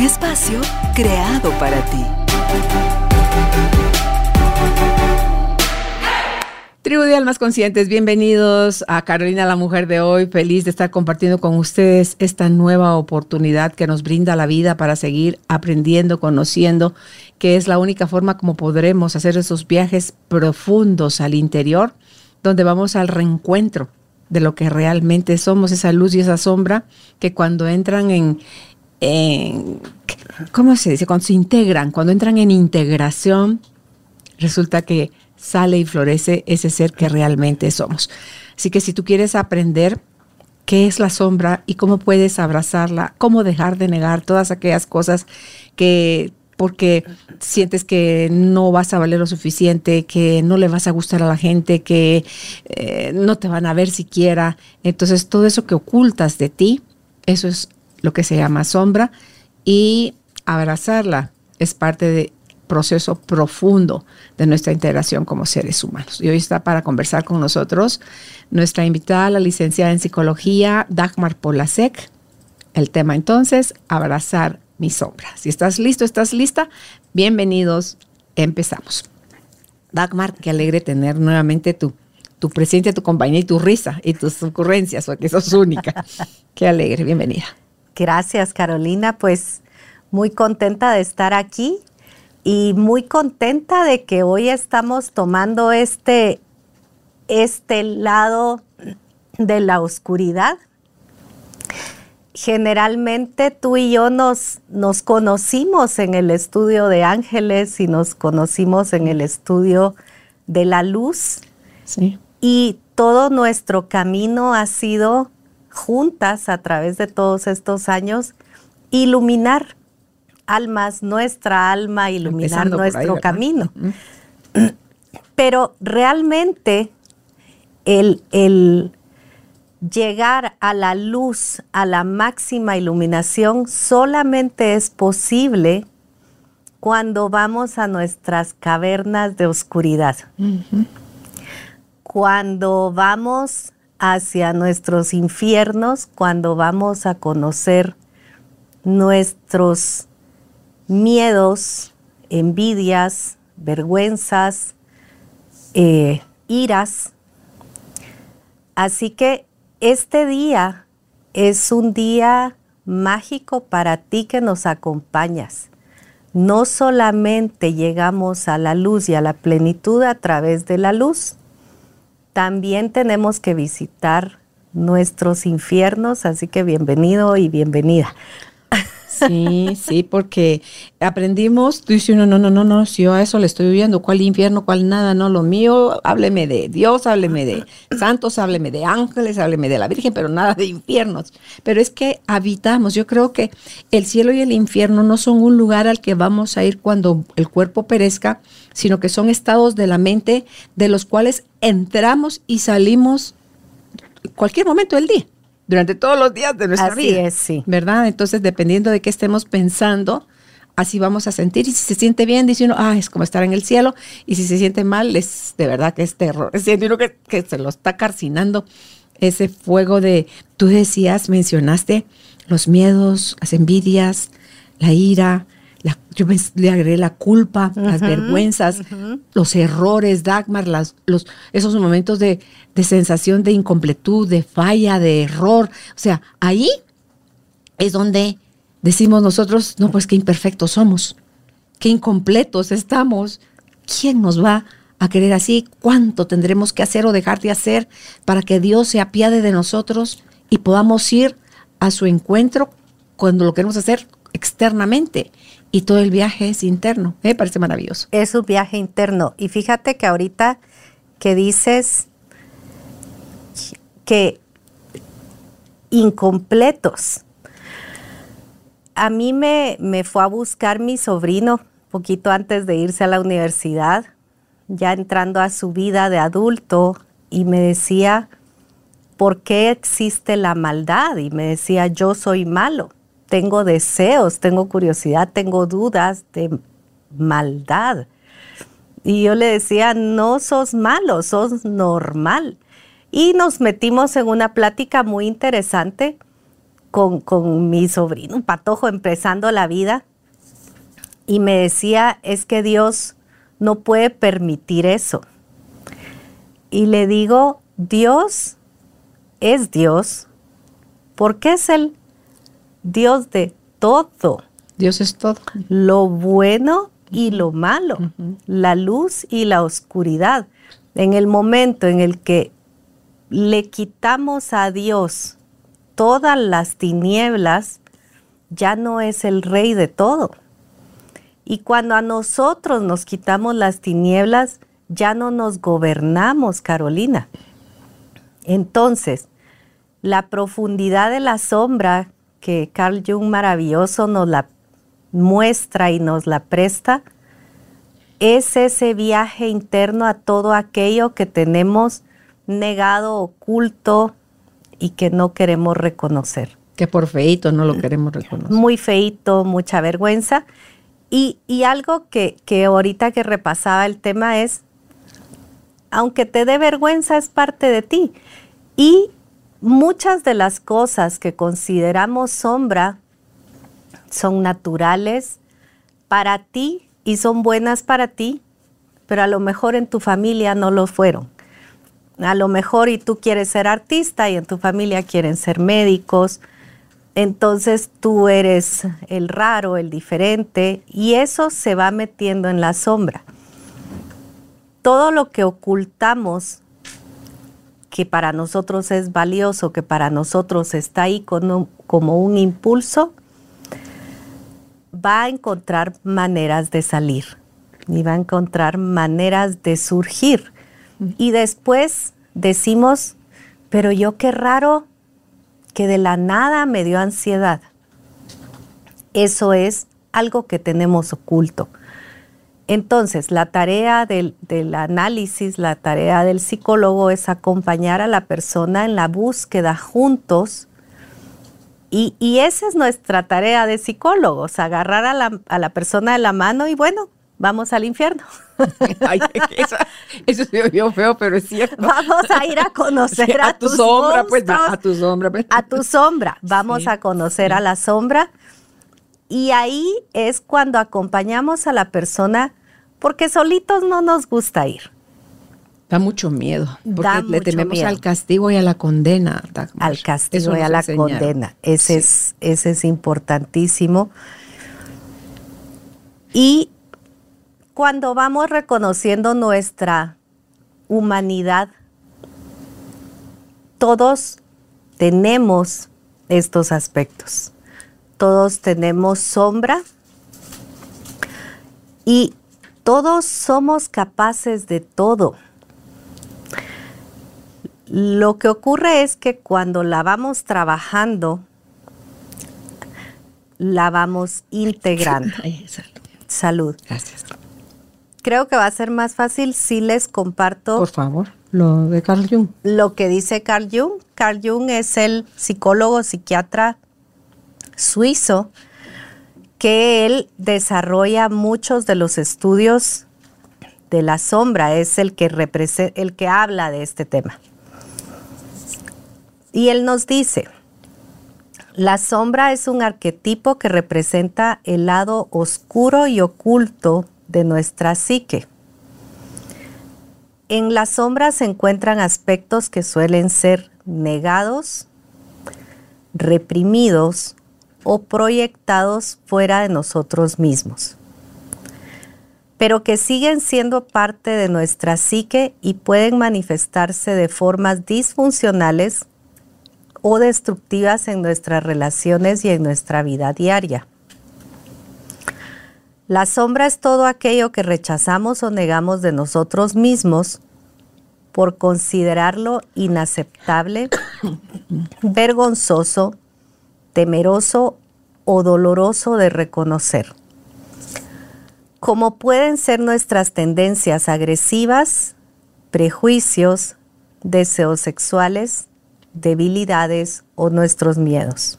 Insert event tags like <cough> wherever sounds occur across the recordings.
Espacio creado para ti. Tribu de Almas Conscientes, bienvenidos a Carolina la Mujer de hoy. Feliz de estar compartiendo con ustedes esta nueva oportunidad que nos brinda la vida para seguir aprendiendo, conociendo, que es la única forma como podremos hacer esos viajes profundos al interior, donde vamos al reencuentro de lo que realmente somos, esa luz y esa sombra que cuando entran en, en ¿cómo se dice? Cuando se integran, cuando entran en integración, resulta que sale y florece ese ser que realmente somos. Así que si tú quieres aprender qué es la sombra y cómo puedes abrazarla, cómo dejar de negar todas aquellas cosas que porque sientes que no vas a valer lo suficiente, que no le vas a gustar a la gente, que eh, no te van a ver siquiera. Entonces todo eso que ocultas de ti, eso es lo que se llama sombra y abrazarla es parte de proceso profundo de nuestra integración como seres humanos. Y hoy está para conversar con nosotros nuestra invitada, la licenciada en psicología, Dagmar Polasek. El tema entonces, abrazar mi sombra. Si estás listo, estás lista, bienvenidos, empezamos. Dagmar, qué alegre tener nuevamente tu, tu presencia, tu compañía y tu risa y tus ocurrencias, porque sos única. <laughs> qué alegre, bienvenida. Gracias, Carolina. Pues muy contenta de estar aquí y muy contenta de que hoy estamos tomando este, este lado de la oscuridad. Generalmente tú y yo nos, nos conocimos en el estudio de ángeles y nos conocimos en el estudio de la luz. Sí. Y todo nuestro camino ha sido juntas a través de todos estos años iluminar almas, nuestra alma, iluminar nuestro camino. <clears throat> Pero realmente el, el llegar a la luz, a la máxima iluminación, solamente es posible cuando vamos a nuestras cavernas de oscuridad. Cuando vamos hacia nuestros infiernos, cuando vamos a conocer nuestros miedos, envidias, vergüenzas, eh, iras. Así que este día es un día mágico para ti que nos acompañas. No solamente llegamos a la luz y a la plenitud a través de la luz, también tenemos que visitar nuestros infiernos, así que bienvenido y bienvenida. Sí, sí, porque aprendimos, tú dices, no, no, no, no, no, si yo a eso le estoy viendo, ¿cuál infierno, cuál nada? No, lo mío, hábleme de Dios, hábleme de santos, hábleme de ángeles, hábleme de la Virgen, pero nada de infiernos. Pero es que habitamos, yo creo que el cielo y el infierno no son un lugar al que vamos a ir cuando el cuerpo perezca, sino que son estados de la mente de los cuales entramos y salimos cualquier momento del día durante todos los días de nuestra así vida. Es, sí. ¿Verdad? Entonces, dependiendo de qué estemos pensando, así vamos a sentir. Y si se siente bien, dice uno, ah, es como estar en el cielo. Y si se siente mal, es de verdad que es terror. Siente uno que, que se lo está carcinando ese fuego de, tú decías, mencionaste los miedos, las envidias, la ira, la, yo me, le agregué la culpa, uh -huh, las vergüenzas, uh -huh. los errores, Dagmar, las, los, esos momentos de, de, sensación de incompletud, de falla, de error. O sea, ahí es donde decimos nosotros, no, pues qué imperfectos somos, qué incompletos estamos. ¿Quién nos va a querer así? ¿Cuánto tendremos que hacer o dejar de hacer para que Dios se apiade de nosotros y podamos ir a su encuentro cuando lo queremos hacer externamente? Y todo el viaje es interno. Me parece maravilloso. Es un viaje interno. Y fíjate que ahorita que dices que incompletos, a mí me, me fue a buscar mi sobrino poquito antes de irse a la universidad, ya entrando a su vida de adulto, y me decía, ¿por qué existe la maldad? Y me decía, yo soy malo, tengo deseos, tengo curiosidad, tengo dudas de maldad. Y yo le decía, no sos malo, sos normal. Y nos metimos en una plática muy interesante con, con mi sobrino, un patojo empezando la vida. Y me decía, es que Dios no puede permitir eso. Y le digo, Dios es Dios porque es el Dios de todo. Dios es todo. Lo bueno y lo malo, la luz y la oscuridad. En el momento en el que le quitamos a Dios todas las tinieblas, ya no es el rey de todo. Y cuando a nosotros nos quitamos las tinieblas, ya no nos gobernamos, Carolina. Entonces, la profundidad de la sombra que Carl Jung maravilloso nos la muestra y nos la presta, es ese viaje interno a todo aquello que tenemos negado, oculto y que no queremos reconocer. Que por feito no lo queremos reconocer. Muy feito, mucha vergüenza. Y, algo que, que ahorita que repasaba el tema es, aunque te dé vergüenza, es parte de ti. Y muchas de las cosas que consideramos sombra son naturales para ti y son buenas para ti, pero a lo mejor en tu familia no lo fueron. A lo mejor y tú quieres ser artista y en tu familia quieren ser médicos. Entonces tú eres el raro, el diferente, y eso se va metiendo en la sombra. Todo lo que ocultamos que para nosotros es valioso, que para nosotros está ahí como un impulso, va a encontrar maneras de salir y va a encontrar maneras de surgir. Y después decimos, pero yo qué raro que de la nada me dio ansiedad. Eso es algo que tenemos oculto. Entonces, la tarea del, análisis, la tarea del psicólogo es acompañar a la persona en la búsqueda juntos. Y, esa es nuestra tarea de psicólogos, agarrar a la, a la persona de la mano y bueno, vamos al infierno. <laughs> eso, se oyó feo, pero es cierto. Vamos a ir a <laughs> conocer a, tu sombra, pues, a tu sombra. Pues. A tu sombra. Vamos a conocer a la sombra. Y ahí es cuando acompañamos a la persona porque solitos no nos gusta ir. Da mucho miedo, porque le tememos al castigo y a la condena. Al castigo y a la condena. Ese, es, ese es importantísimo. Y cuando vamos reconociendo nuestra humanidad, todos tenemos estos aspectos. Todos tenemos sombra y todos somos capaces de todo. Lo que ocurre es que cuando la vamos trabajando, la vamos integrando. <laughs> Salud. Gracias. Creo que va a ser más fácil si les comparto. Por favor, lo de Carl Jung. Lo que dice Carl Jung. Carl Jung es el psicólogo psiquiatra suizo que él desarrolla muchos de los estudios de la sombra, es el que, el que habla de este tema. Y él nos dice, la sombra es un arquetipo que representa el lado oscuro y oculto de nuestra psique. En la sombra se encuentran aspectos que suelen ser negados, reprimidos o proyectados fuera de nosotros mismos, pero que siguen siendo parte de nuestra psique y pueden manifestarse de formas disfuncionales o destructivas en nuestras relaciones y en nuestra vida diaria. La sombra es todo aquello que rechazamos o negamos de nosotros mismos por considerarlo inaceptable, <coughs> vergonzoso, temeroso o doloroso de reconocer. Como pueden ser nuestras tendencias agresivas, prejuicios, deseos sexuales, debilidades o nuestros miedos.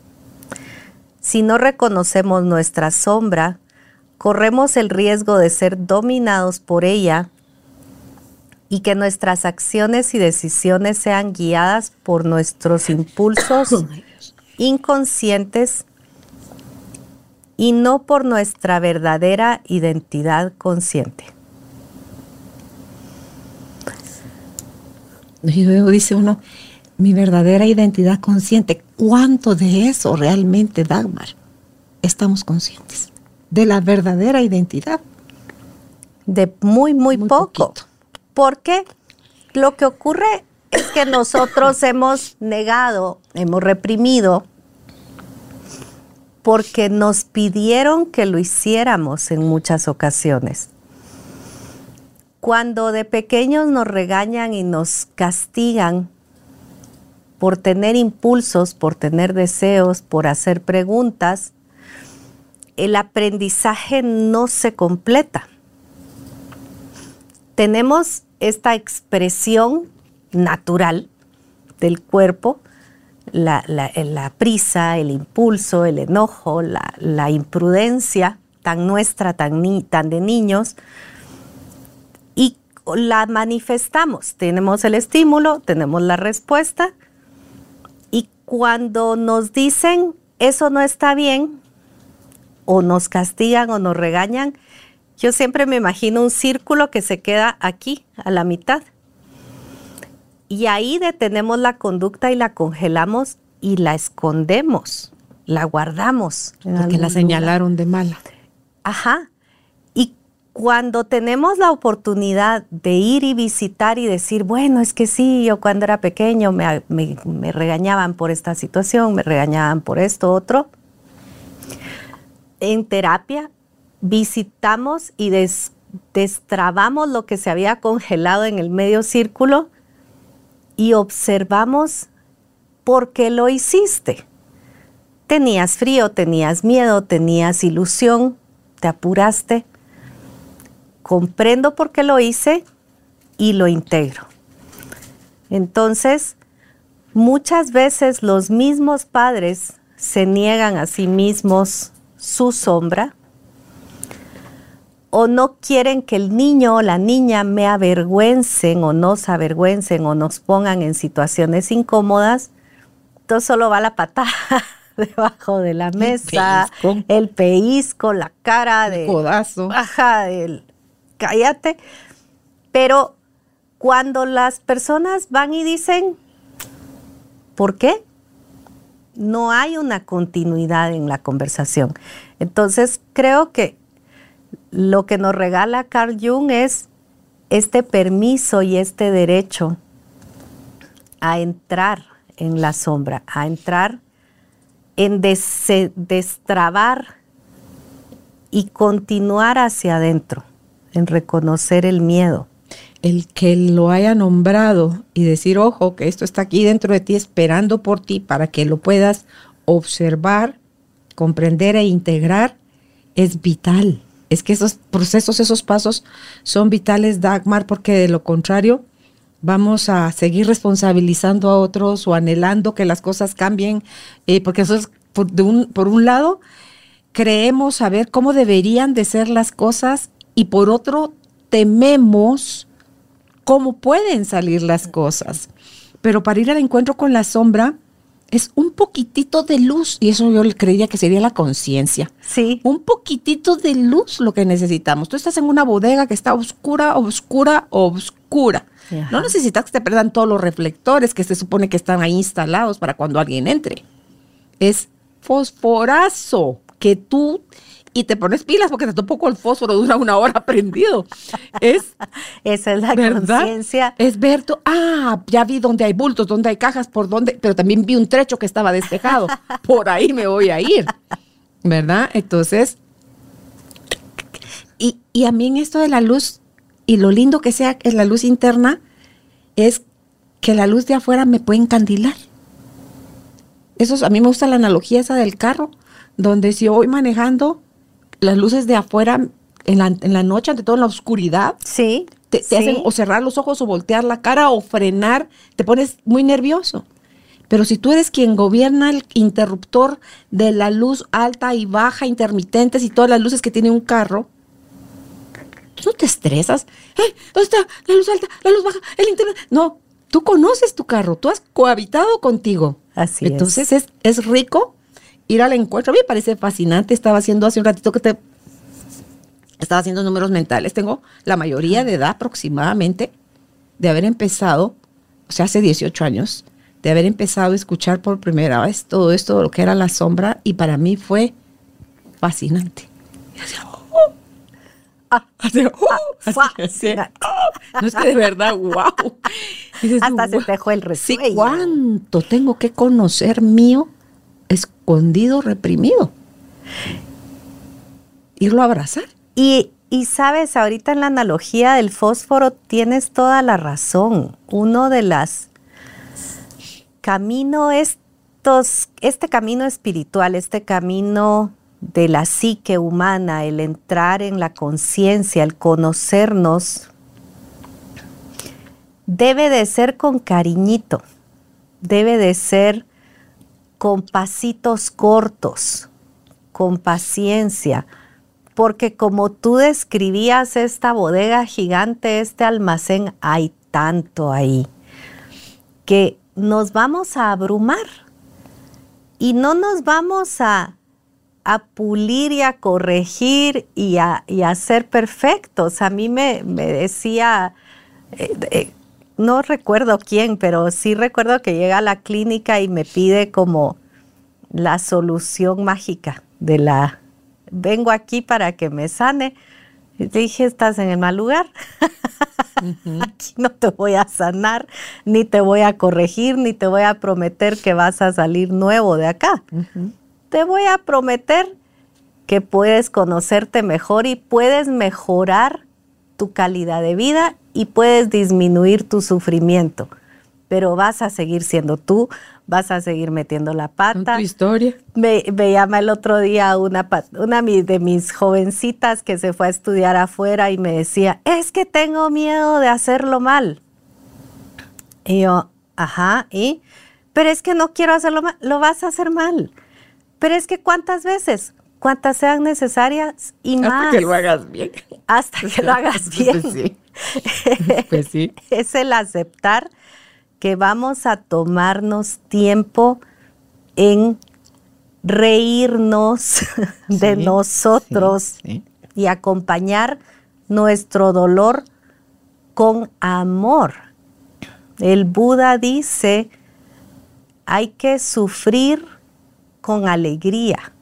Si no reconocemos nuestra sombra, corremos el riesgo de ser dominados por ella y que nuestras acciones y decisiones sean guiadas por nuestros impulsos <coughs> inconscientes y no por nuestra verdadera identidad consciente. Y luego dice uno, mi verdadera identidad consciente, ¿cuánto de eso realmente, Dagmar, estamos conscientes? De la verdadera identidad. De muy, muy, poco. Porque lo que ocurre es que nosotros hemos negado, hemos reprimido, porque nos pidieron que lo hiciéramos en muchas ocasiones. Cuando de pequeños nos regañan y nos castigan por tener impulsos, por tener deseos, por hacer preguntas, el aprendizaje no se completa. Tenemos esta expresión natural del cuerpo, la, prisa, el impulso, el enojo, la, imprudencia tan nuestra, tan, tan de niños, y la manifestamos. Tenemos el estímulo, tenemos la respuesta, y cuando nos dicen eso no está bien, o nos castigan o nos regañan, yo siempre me imagino un círculo que se queda aquí, a la mitad. Y ahí detenemos la conducta y la congelamos y la escondemos, la guardamos. Porque la señalaron de mala. Ajá. Y cuando tenemos la oportunidad de ir y visitar y decir, bueno, es que sí, yo cuando era pequeño me, me regañaban por esta situación, me regañaban por esto, otro. En terapia visitamos y destrabamos lo que se había congelado en el medio círculo y observamos por qué lo hiciste. Tenías frío, tenías miedo, tenías ilusión, te apuraste. Comprendo por qué lo hice y lo integro. Entonces, muchas veces los mismos padres se niegan a sí mismos su sombra o no quieren que el niño o la niña me avergüencen o nos avergüencen o nos pongan en situaciones incómodas, entonces solo va la patada <laughs> debajo de la mesa, el pellizco, la cara de codazo. Baja del cállate. Pero cuando las personas van y dicen, ¿por qué? No hay una continuidad en la conversación. Entonces creo que lo que nos regala Carl Jung es este permiso y este derecho a entrar en la sombra, a entrar en destrabar y continuar hacia adentro, en reconocer el miedo. El que lo haya nombrado y decir, ojo, que esto está aquí dentro de ti esperando por ti para que lo puedas observar, comprender e integrar, es vital es que esos procesos, esos pasos son vitales, Dagmar, porque de lo contrario vamos a seguir responsabilizando a otros o anhelando que las cosas cambien, eh, porque es, por, un, por un lado, creemos saber cómo deberían de ser las cosas y por otro, tememos cómo pueden salir las cosas. Pero para ir al encuentro con la sombra, es un poquitito de luz, y eso yo creía que sería la conciencia. Sí. Un poquitito de luz lo que necesitamos. Tú estás en una bodega que está oscura, oscura, oscura. No necesitas que te perdan todos los reflectores que se supone que están ahí instalados para cuando alguien entre. Es fosforazo que tú y te pones pilas porque te poco el fósforo dura una hora prendido. Es, <laughs> Esa es la conciencia. Es ver, ah, ya vi dónde hay bultos, dónde hay cajas, por dónde, pero también vi un trecho que estaba despejado. <laughs> por ahí me voy a ir. ¿Verdad? Entonces, y, y a mí en esto de la luz, y lo lindo que sea es la luz interna, es que la luz de afuera me puede encandilar. Eso a mí me gusta la analogía esa del carro donde si voy manejando, las luces de afuera en la, en la noche, ante todo en la oscuridad, Sí. te, te sí. hacen o cerrar los ojos o voltear la cara o frenar, te pones muy nervioso. Pero si tú eres quien gobierna el interruptor de la luz alta y baja, intermitentes y todas las luces que tiene un carro, tú no te estresas. ¡Eh! ¿Dónde está la luz alta, la luz baja, el internet? No, tú conoces tu carro, tú has cohabitado contigo. Así es. Entonces es. Es, rico ir al encuentro. A mí me parece fascinante. Estaba haciendo hace un ratito que te estaba haciendo números mentales. Tengo la mayoría de edad aproximadamente de haber empezado, o sea, hace 18 años, de haber empezado a escuchar por primera vez todo esto, lo que era la sombra, y para mí fue fascinante. "Oh". "Oh". <laughs> Así, hacía, "Oh". No es que de verdad, wow. <laughs> Hasta se te dejó el Sí, resuello. cuánto tengo que conocer mío escondido, reprimido. Irlo a abrazar. Y, y sabes, ahorita en la analogía del fósforo tienes toda la razón. Uno de las camino estos, este camino espiritual, este camino de la psique humana, el entrar en la conciencia, el conocernos, debe de ser con cariñito, debe de ser con pasitos cortos, con paciencia, porque como tú describías esta bodega gigante, este almacén, hay tanto ahí que nos vamos a abrumar y no nos vamos a, a pulir y a corregir y a, y a ser perfectos. A mí me, me decía, eh, eh, no recuerdo quién, pero sí recuerdo que llega a la clínica y me pide como la solución mágica de la, vengo aquí para que me sane. Y le dije, estás en el mal lugar. <laughs> Aquí no te voy a sanar, ni te voy a corregir, ni te voy a prometer que vas a salir nuevo de acá. Te voy a prometer que puedes conocerte mejor y puedes mejorar tu calidad de vida y puedes disminuir tu sufrimiento. Pero vas a seguir siendo tú, vas a seguir metiendo la pata. tu historia. Me, me llama el otro día una, de mis jovencitas que se fue a estudiar afuera y me decía, es que tengo miedo de hacerlo mal. Y yo, ajá, ¿y? Pero es que no quiero hacerlo mal, lo vas a hacer mal. Pero es que cuántas veces, cuántas sean necesarias y más. Hasta que lo hagas bien. Hasta que lo hagas <laughs> bien. Sí. <laughs> Pues sí. es el aceptar que vamos a tomarnos tiempo en reírnos <laughs> de Sí, nosotros sí, sí. y acompañar nuestro dolor con amor. El Buda dice, hay que sufrir con alegría.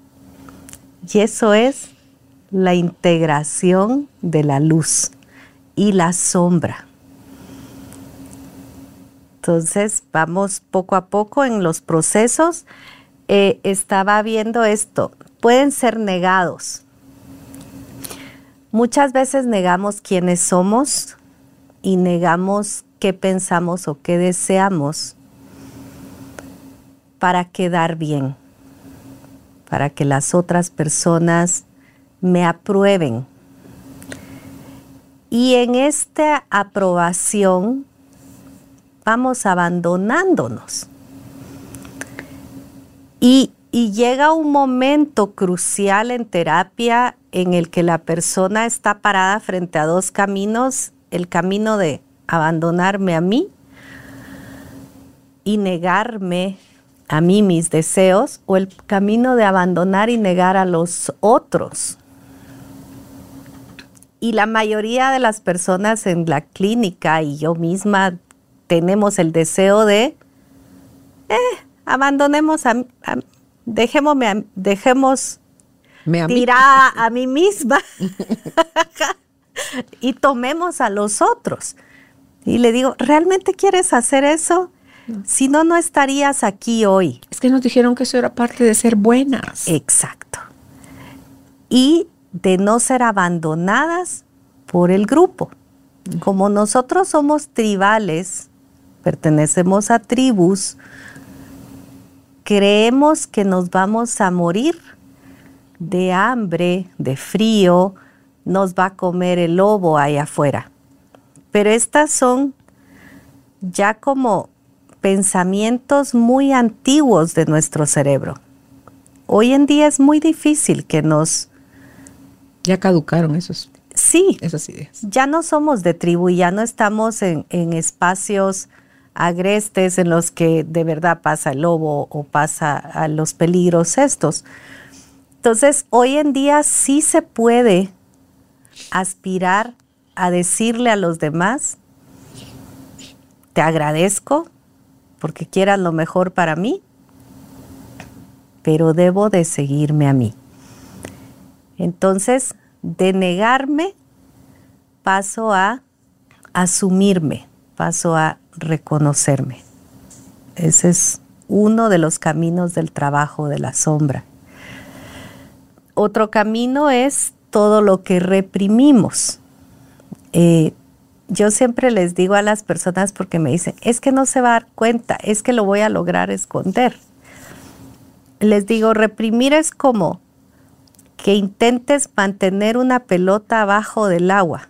Y eso es la integración de la luz y la sombra. Entonces, vamos poco a poco en los procesos. Eh, estaba viendo esto, pueden ser negados. Muchas veces negamos quiénes somos y negamos qué pensamos o qué deseamos para quedar bien, para que las otras personas me aprueben. Y en esta aprobación vamos abandonándonos. Y, llega un momento crucial en terapia en el que la persona está parada frente a dos caminos, el camino de abandonarme a mí y negarme a mí mis deseos, o el camino de abandonar y negar a los otros. Y la mayoría de las personas en la clínica y yo misma tenemos el deseo de, eh, abandonemos a, a- dejémosme dejemos Me a mí. tirada a mí misma <laughs> y tomemos a los otros. Y le digo, ¿realmente quieres hacer eso? Si no, no estarías aquí hoy. Es que nos dijeron que eso era parte de ser buenas. Exacto. Y de no ser abandonadas por el grupo. Como nosotros somos tribales, pertenecemos a tribus, creemos que nos vamos a morir de hambre, de frío, nos va a comer el lobo ahí afuera. Pero estas son ya como pensamientos muy antiguos de nuestro cerebro. Hoy en día es muy difícil que nos... Ya caducaron esos. Sí. Esas ideas. Ya no somos de tribu, ya no estamos en, en espacios agrestes en los que de verdad pasa el lobo o pasa a los peligros estos. Entonces, hoy en día sí se puede aspirar a decirle a los demás, te agradezco porque quieras lo mejor para mí, pero debo de seguirme a mí. Entonces, de negarme, paso a asumirme, paso a reconocerme. Ese es uno de los caminos del trabajo de la sombra. Otro camino es todo lo que reprimimos. Eh, yo siempre les digo a las personas porque me dicen, es que no se va a dar cuenta, es que lo voy a lograr esconder. Les digo, reprimir es como que intentes mantener una pelota abajo del agua.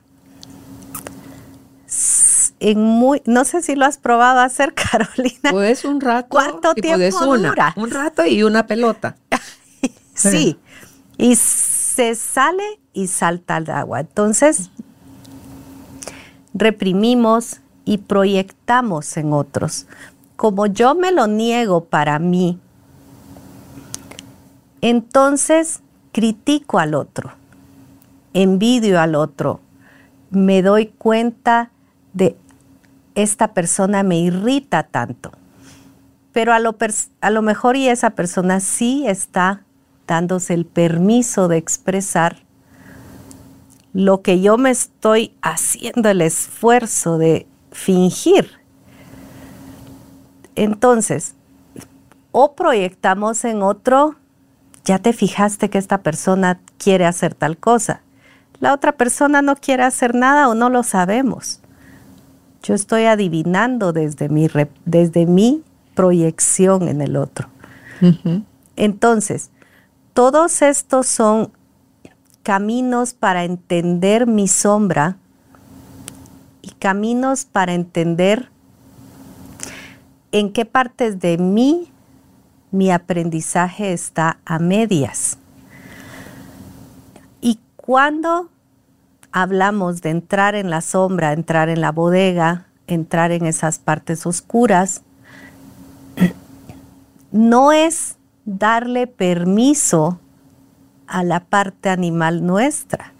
En muy, no sé si lo has probado hacer, <laughs> Carolina. Pues un rato. ¿Cuánto tiempo dura? Un rato y una pelota. <laughs> sí. Y se sale y salta al agua. Entonces, reprimimos y proyectamos en otros. Como yo me lo niego para mí, entonces critico al otro, envidio al otro, me doy cuenta de esta persona me irrita tanto. Pero a lo, a lo mejor y esa persona sí está dándose el permiso de expresar lo que yo me estoy haciendo el esfuerzo de fingir. Entonces, o proyectamos en otro, ya te fijaste que esta persona quiere hacer tal cosa. La otra persona no quiere hacer nada o no lo sabemos. Yo estoy adivinando desde mi, desde mi proyección en el otro. Entonces, todos estos son caminos para entender mi sombra y caminos para entender en qué partes de mí mi aprendizaje está a medias. Y cuando hablamos de entrar en la sombra, entrar en la bodega, entrar en esas partes oscuras, <clears throat> no es darle permiso a la parte animal nuestra.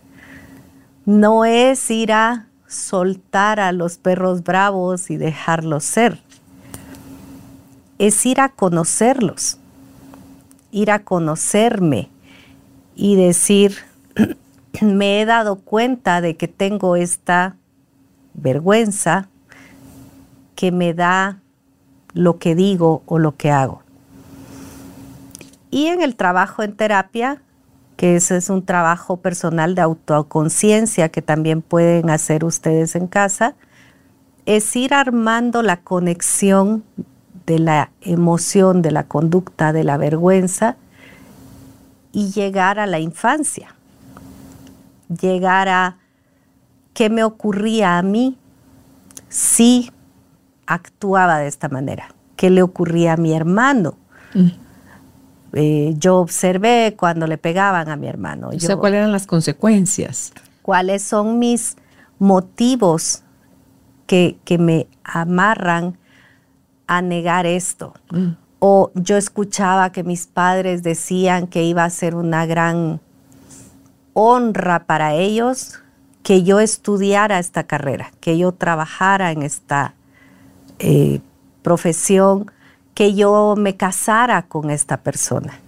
No es ir a soltar a los perros bravos y dejarlos ser. Es ir a conocerlos, ir a conocerme y decir, <clears throat> me he dado cuenta de que tengo esta vergüenza que me da lo que digo o lo que hago. Y en el trabajo en terapia que ese es un trabajo personal de autoconciencia que también pueden hacer ustedes en casa, es ir armando la conexión de la emoción, de la conducta, de la vergüenza y llegar a la infancia, llegar a qué me ocurría a mí si actuaba de esta manera, qué le ocurría a mi hermano. Mm. Eh, yo observé cuando le pegaban a mi hermano. O sea, ¿cuáles eran las consecuencias? ¿Cuáles son mis motivos que, me amarran a negar esto? Mm. O yo escuchaba que mis padres decían que iba a ser una gran honra para ellos que yo estudiara esta carrera, que yo trabajara en esta eh, profesión que yo me casara con esta persona,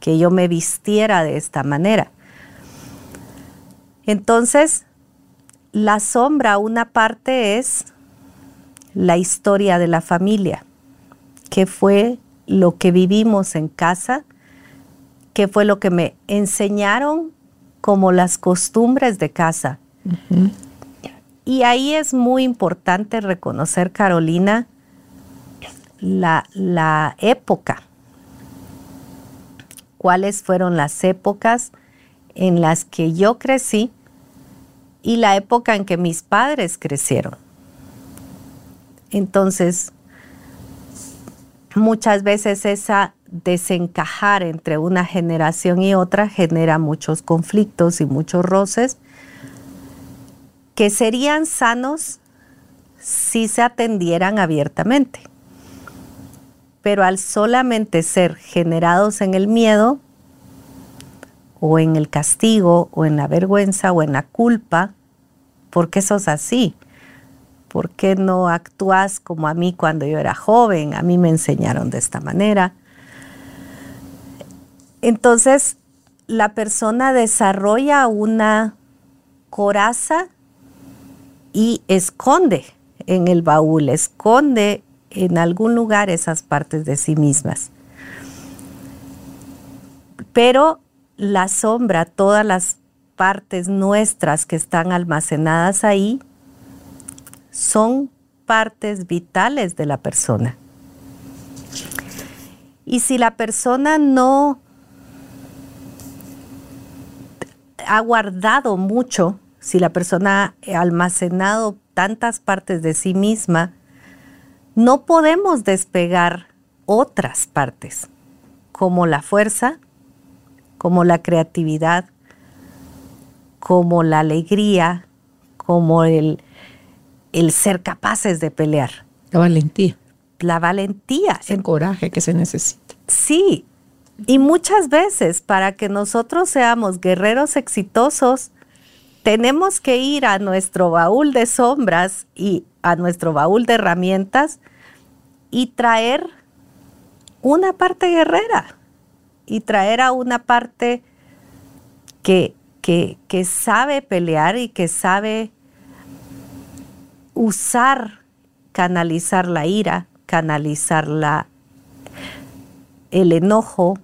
que yo me vistiera de esta manera. Entonces, la sombra, una parte es la historia de la familia, que fue lo que vivimos en casa, que fue lo que me enseñaron como las costumbres de casa. Y ahí es muy importante reconocer, Carolina, la, época. cuáles fueron las épocas en las que yo crecí y la época en que mis padres crecieron. Entonces, muchas veces esa desencajar entre una generación y otra genera muchos conflictos y muchos roces que serían sanos si se atendieran abiertamente. Pero al solamente ser generados en el miedo, o en el castigo, o en la vergüenza, o en la culpa, ¿por qué sos así? ¿Por qué no actúas como a mí cuando yo era joven? A mí me enseñaron de esta manera. Entonces, la persona desarrolla una coraza y esconde en el baúl, esconde en algún lugar esas partes de sí mismas. Pero la sombra, todas las partes nuestras que están almacenadas ahí, son partes vitales de la persona. Y si la persona no ha guardado mucho, si la persona ha almacenado tantas partes de sí misma, no podemos despegar otras partes, como la fuerza, como la creatividad, como la alegría, como el, el ser capaces de pelear. La valentía. La valentía. El coraje que se necesita. Sí, y muchas veces para que nosotros seamos guerreros exitosos, tenemos que ir a nuestro baúl de sombras y a nuestro baúl de herramientas y traer una parte guerrera y traer a una parte que, que, que sabe pelear y que sabe usar, canalizar la ira, canalizar la, el enojo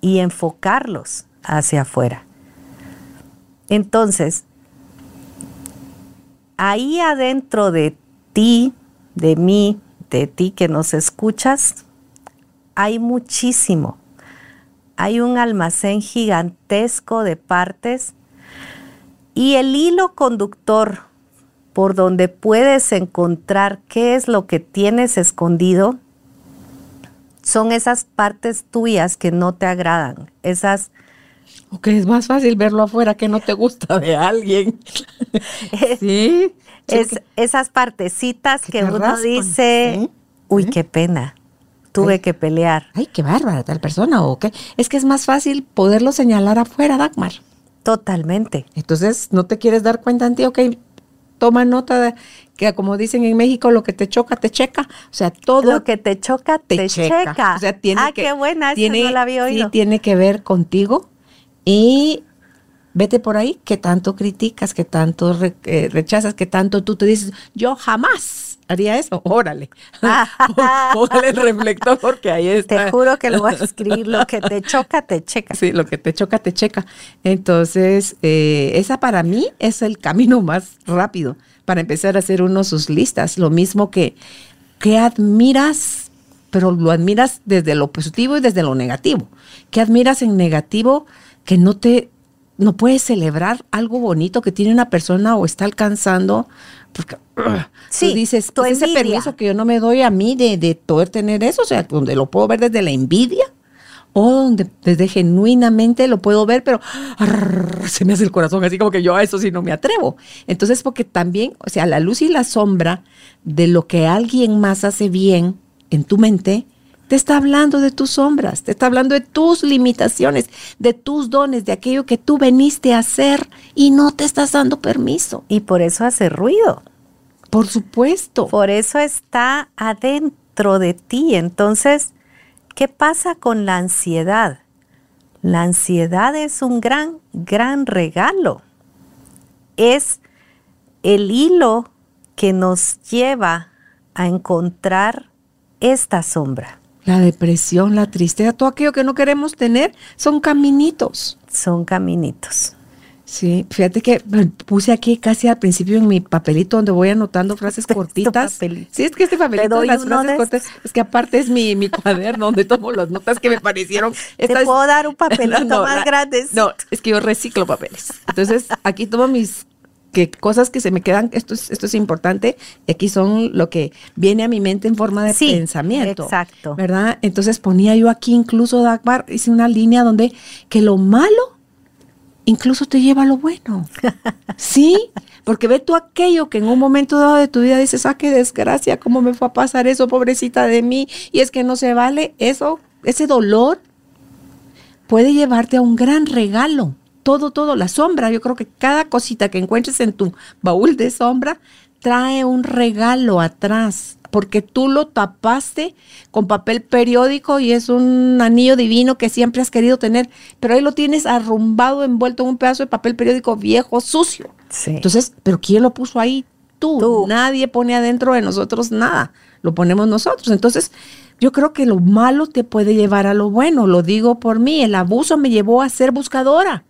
y enfocarlos hacia afuera. Entonces, ahí adentro de ti, de mí, de ti que nos escuchas, hay muchísimo. Hay un almacén gigantesco de partes y el hilo conductor por donde puedes encontrar qué es lo que tienes escondido son esas partes tuyas que no te agradan, esas o que es más fácil verlo afuera que no te gusta de alguien. <laughs> sí. Es, esas partecitas que, uno dice, uy, qué pena. Tuve que pelear. Ay, qué bárbara tal persona o qué. Es que es más fácil poderlo señalar afuera, Dagmar. Totalmente. Entonces, no te quieres dar cuenta en ti, ok, toma nota de que como dicen en México, lo que te choca, te checa. O sea, todo. Lo que te choca, te, checa. O sea, tiene ah, qué buena, tiene, no la había oído. tiene que ver contigo y vete por ahí que tanto criticas, que tanto eh, rechazas, que tanto tú te dices, yo jamás haría eso, <laughs> órale. <laughs> Póngale el reflector porque ahí está. Te juro que lo voy a <laughs> escribir, lo que te choca, te checa. Sí, lo que te choca, te checa. Entonces, eh, esa para mí es el camino más rápido para empezar a hacer uno sus listas. Lo mismo que, que admiras, pero lo admiras desde lo positivo y desde lo negativo. ¿Qué admiras en negativo? que no te, no puedes celebrar algo bonito que tiene una persona o está alcanzando, <clears throat> sí, tú dices, pues ese permiso que yo no me doy a mí de, de poder tener eso, o sea, donde lo puedo ver desde la envidia o donde desde genuinamente lo puedo ver, pero se me hace el corazón así como que yo a eso sí no me atrevo. Entonces, porque también, o sea, la luz y la sombra de lo que alguien más hace bien en tu mente, te está hablando de tus sombras, te está hablando de tus limitaciones, de tus dones, de aquello que tú veniste a hacer y no te estás dando permiso. Y por eso hace ruido. Por supuesto. Por eso está adentro de ti. Entonces, ¿qué pasa con la ansiedad? La ansiedad es un gran, gran regalo. Es el hilo que nos lleva a encontrar esta sombra. La depresión, la tristeza, todo aquello que no queremos tener, son caminitos. Son caminitos. Sí, fíjate que puse aquí casi al principio en mi papelito donde voy anotando frases <laughs> cortitas. Sí, es que este papelito de las frases cortas, es que aparte es mi, mi cuaderno donde tomo las notas que me parecieron. <laughs> ¿Te puedo dar un <laughs> papelito más grande? No, es que yo reciclo papeles. Entonces, aquí tomo mis que cosas que se me quedan, esto es, esto es importante, y aquí son lo que viene a mi mente en forma de pensamiento. Exacto. ¿Verdad? Entonces ponía yo aquí incluso, Dagmar, hice una línea donde que lo malo incluso te lleva a lo bueno. <laughs> sí, porque ve tú aquello que en un momento dado de tu vida dices, ah, qué desgracia, cómo me fue a pasar eso, pobrecita de mí, y es que no se vale eso, ese dolor puede llevarte a un gran regalo. Todo, todo, la sombra, yo creo que cada cosita que encuentres en tu baúl de sombra trae un regalo atrás, porque tú lo tapaste con papel periódico y es un anillo divino que siempre has querido tener, pero ahí lo tienes arrumbado, envuelto en un pedazo de papel periódico viejo, sucio. Entonces, ¿pero quién lo puso ahí? Tú. Tú. Nadie pone adentro de nosotros nada, lo ponemos nosotros. Entonces, yo creo que lo malo te puede llevar a lo bueno, lo digo por mí, el abuso me llevó a ser buscadora.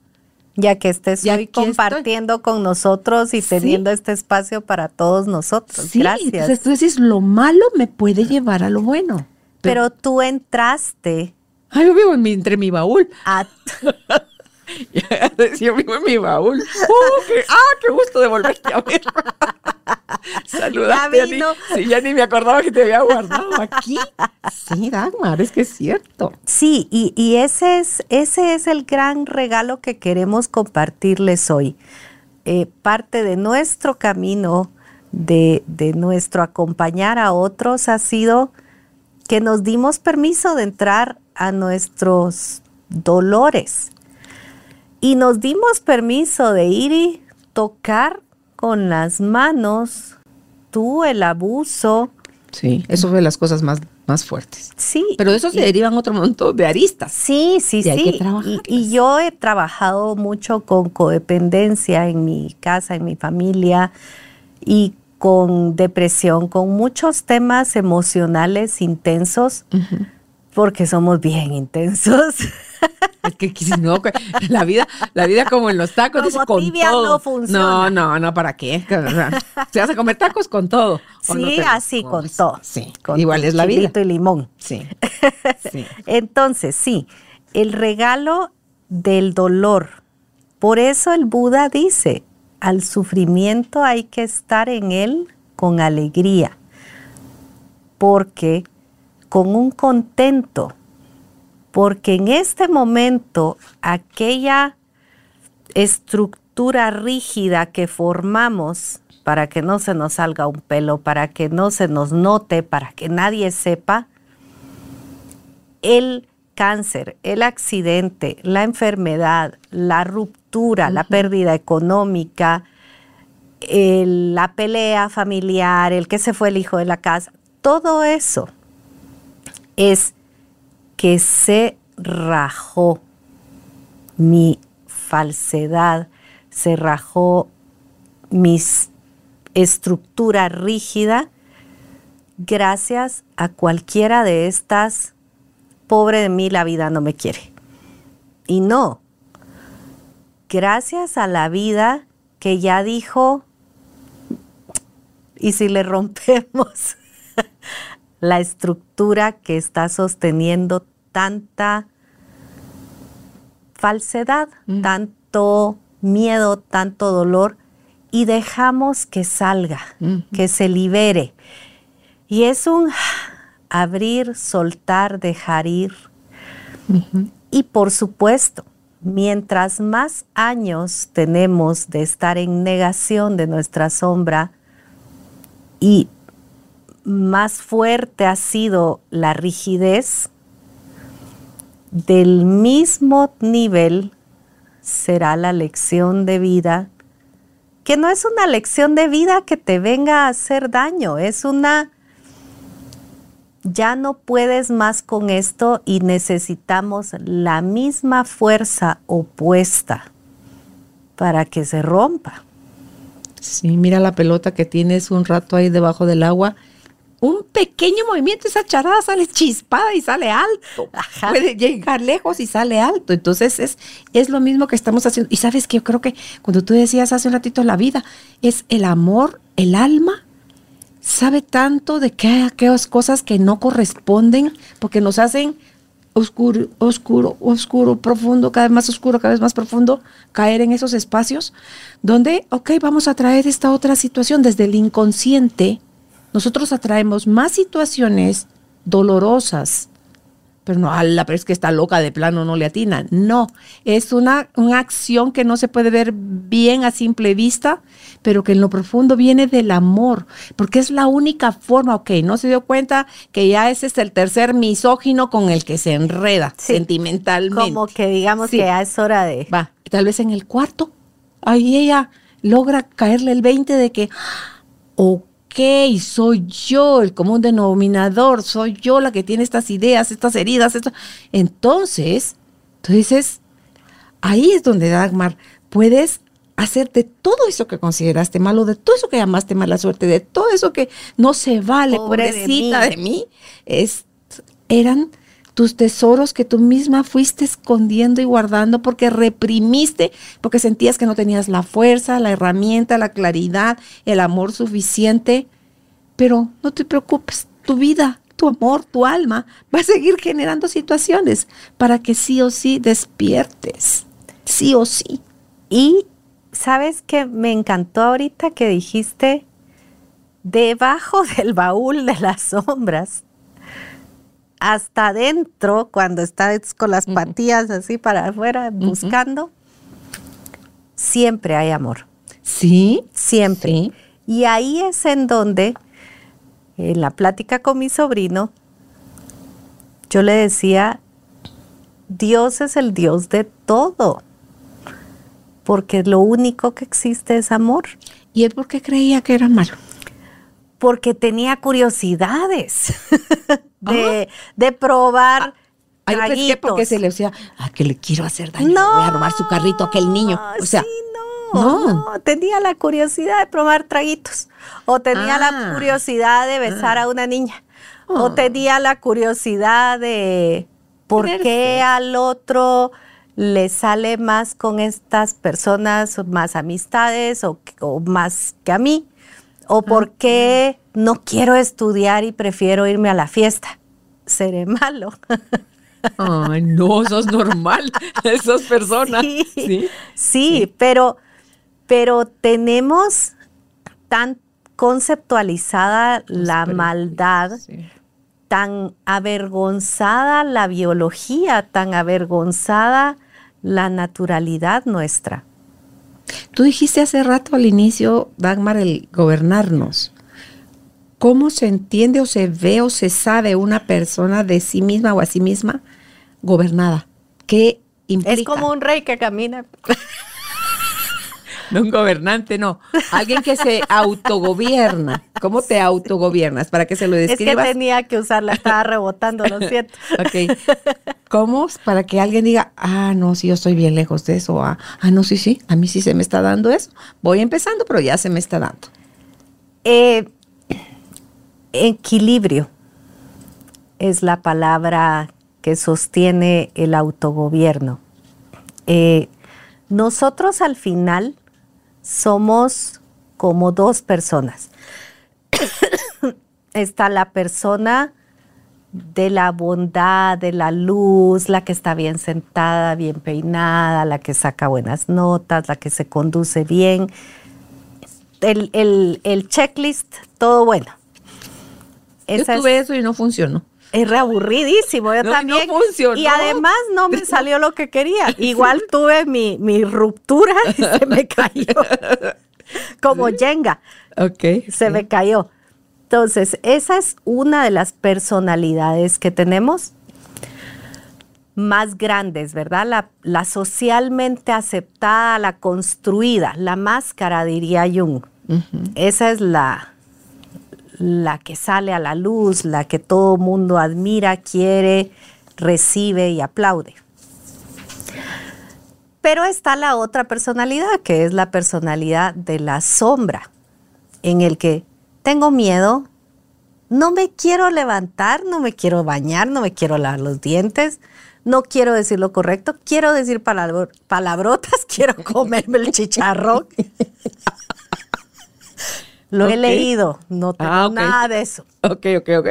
Ya que estés hoy compartiendo con nosotros y teniendo este espacio para todos nosotros. Sí, Gracias. Entonces tú dices, lo malo me puede llevar a lo bueno. Pero, tú entraste. Ay, yo vivo entre mi baúl. <laughs> yo vivo en mi baúl. Uh, qué, ¡Ah, qué gusto de volverte a ver! <laughs> Saludarte ya, ni, sí, ya ni me acordaba que te había guardado aquí. Sí, Dagmar, es que es cierto. Sí, y, ese, es, ese es el gran regalo que queremos compartirles hoy. Eh, parte de nuestro camino, de, de nuestro acompañar a otros, ha sido que nos dimos permiso de entrar a nuestros dolores y nos dimos permiso de ir y tocar con las manos tú el abuso. Sí, eso fue de las cosas más, más fuertes. Sí. Pero eso se derivan otro montón de aristas. Sí, sí, sí. y, yo he trabajado mucho con codependencia en mi casa, en mi familia y con depresión, con muchos temas emocionales intensos, porque somos bien intensos. <laughs> Es que si no, la vida, la vida como en los tacos, como con tibia todo. no funciona. No, no, no, ¿para qué? Se hace comer tacos con todo. Sí, así, con todo. Sí, igual es la vida. y limón. Sí. <laughs> sí. Entonces, sí, el regalo del dolor. Por eso el Buda dice, al sufrimiento hay que estar en él con alegría, porque con un contento porque en este momento aquella estructura rígida que formamos para que no se nos salga un pelo, para que no se nos note, para que nadie sepa, el cáncer, el accidente, la enfermedad, la ruptura, la pérdida económica, la pelea familiar, el que se fue el hijo de la casa, todo eso es que se rajó mi falsedad, se rajó mi estructura rígida gracias a cualquiera de estas, pobre de mí, la vida no me quiere. Y no, gracias a la vida que ya dijo, y si le rompemos <laughs> la estructura que está sosteniendo tanta falsedad, mm. tanto miedo, tanto dolor, y dejamos que salga, mm. que se libere. Y es un abrir, soltar, dejar ir. Y por supuesto, mientras más años tenemos de estar en negación de nuestra sombra y más fuerte ha sido la rigidez, del mismo nivel será la lección de vida, que no es una lección de vida que te venga a hacer daño, es una, ya no puedes más con esto y necesitamos la misma fuerza opuesta para que se rompa. Sí, mira la pelota que tienes un rato ahí debajo del agua un pequeño movimiento, esa charada sale chispada y sale alto. Puede llegar lejos y sale alto. Entonces es, es lo mismo que estamos haciendo. Y sabes que yo creo que cuando tú decías hace un ratito la vida, es el amor, el alma, sabe tanto de que aquellas cosas que no corresponden, porque nos hacen oscuro, oscuro, oscuro, profundo, cada vez más oscuro, cada vez más profundo, caer en esos espacios donde, ok, vamos a traer esta otra situación desde el inconsciente nosotros atraemos más situaciones dolorosas, pero no, ala, pero es que está loca de plano, no le atina. No, es una, una acción que no se puede ver bien a simple vista, pero que en lo profundo viene del amor, porque es la única forma, ok, no se dio cuenta que ya ese es el tercer misógino con el que se enreda sentimentalmente. Como que digamos que ya es hora de... Va, tal vez en el cuarto, ahí ella logra caerle el 20 de que, ok, ok, soy yo el común denominador, soy yo la que tiene estas ideas, estas heridas, esto. Entonces, tú dices, ahí es donde Dagmar puedes hacer de todo eso que consideraste malo, de todo eso que llamaste mala suerte, de todo eso que no se vale, pobrecita de mí, es, eran tus tesoros que tú misma fuiste escondiendo y guardando porque reprimiste, porque sentías que no tenías la fuerza, la herramienta, la claridad, el amor suficiente. Pero no te preocupes, tu vida, tu amor, tu alma va a seguir generando situaciones para que sí o sí despiertes, sí o sí. Y sabes que me encantó ahorita que dijiste, debajo del baúl de las sombras hasta adentro, cuando estás con las patillas así para afuera buscando, siempre hay amor. Sí. Siempre. Y ahí es en donde, en la plática con mi sobrino, yo le decía, Dios es el Dios de todo, porque lo único que existe es amor. ¿Y él por qué creía que era malo? Porque tenía curiosidades. <laughs> de, de probar. Ah, yo porque se le decía, ah, que le quiero hacer daño, no, voy a robar su carrito a aquel niño. O sea, no, no, tenía la curiosidad de probar traguitos, o tenía la ah. curiosidad de besar a una niña, o oh. tenía la curiosidad de por qué al otro le sale más con estas personas, más amistades o, o más que a mí, o por qué no quiero estudiar y prefiero irme a la fiesta. Seré <laughs> malo. Ay, no, eso es normal, <laughs> esas personas. Sí, sí, Pero, pero tenemos tan conceptualizada la maldad, tan avergonzada la biología, tan avergonzada la naturalidad nuestra. Tú dijiste hace rato al inicio, Dagmar, el gobernarnos. ¿Cómo se entiende o se ve o se sabe una persona de sí misma o a sí misma gobernada? ¿Qué implica? Es como un rey que camina. No un gobernante, no. Alguien que se <laughs> autogobierna. ¿Cómo te autogobiernas? Para que se lo describas. Es que tenía que usarla, estaba rebotando, lo siento. <laughs> ok. ¿Cómo? Para que alguien diga, ah, no, sí, yo estoy bien lejos de eso. Ah, ah, no, sí, sí, a mí sí se me está dando eso. Voy empezando, pero ya se me está dando. Eh, Equilibrio es la palabra que sostiene el autogobierno. Eh, nosotros al final somos como dos personas. <coughs> está la persona de la bondad, de la luz, la que está bien sentada, bien peinada, la que saca buenas notas, la que se conduce bien. el checklist, todo bueno. Yo tuve eso y no funcionó. Es reaburridísimo, yo también. No funcionó. Y además no me <laughs> salió lo que quería. Igual tuve mi, ruptura y se me <laughs> cayó. Como Jenga. Ok. Se me cayó. Entonces, esa es una de las personalidades que tenemos más grandes, ¿verdad? La, la socialmente aceptada, la construida, la máscara, diría Jung. Esa es la, la que sale a la luz, la que todo mundo admira, quiere, recibe y aplaude. Pero está la otra personalidad, que es la personalidad de la sombra, en el que tengo miedo, no me quiero levantar, no me quiero bañar, no me quiero lavar los dientes, no quiero decir lo correcto, quiero decir palabrotas, <laughs> quiero comerme el chicharrón. <laughs> Lo he leído, no tengo ah, nada de eso. Ok, ok, ok.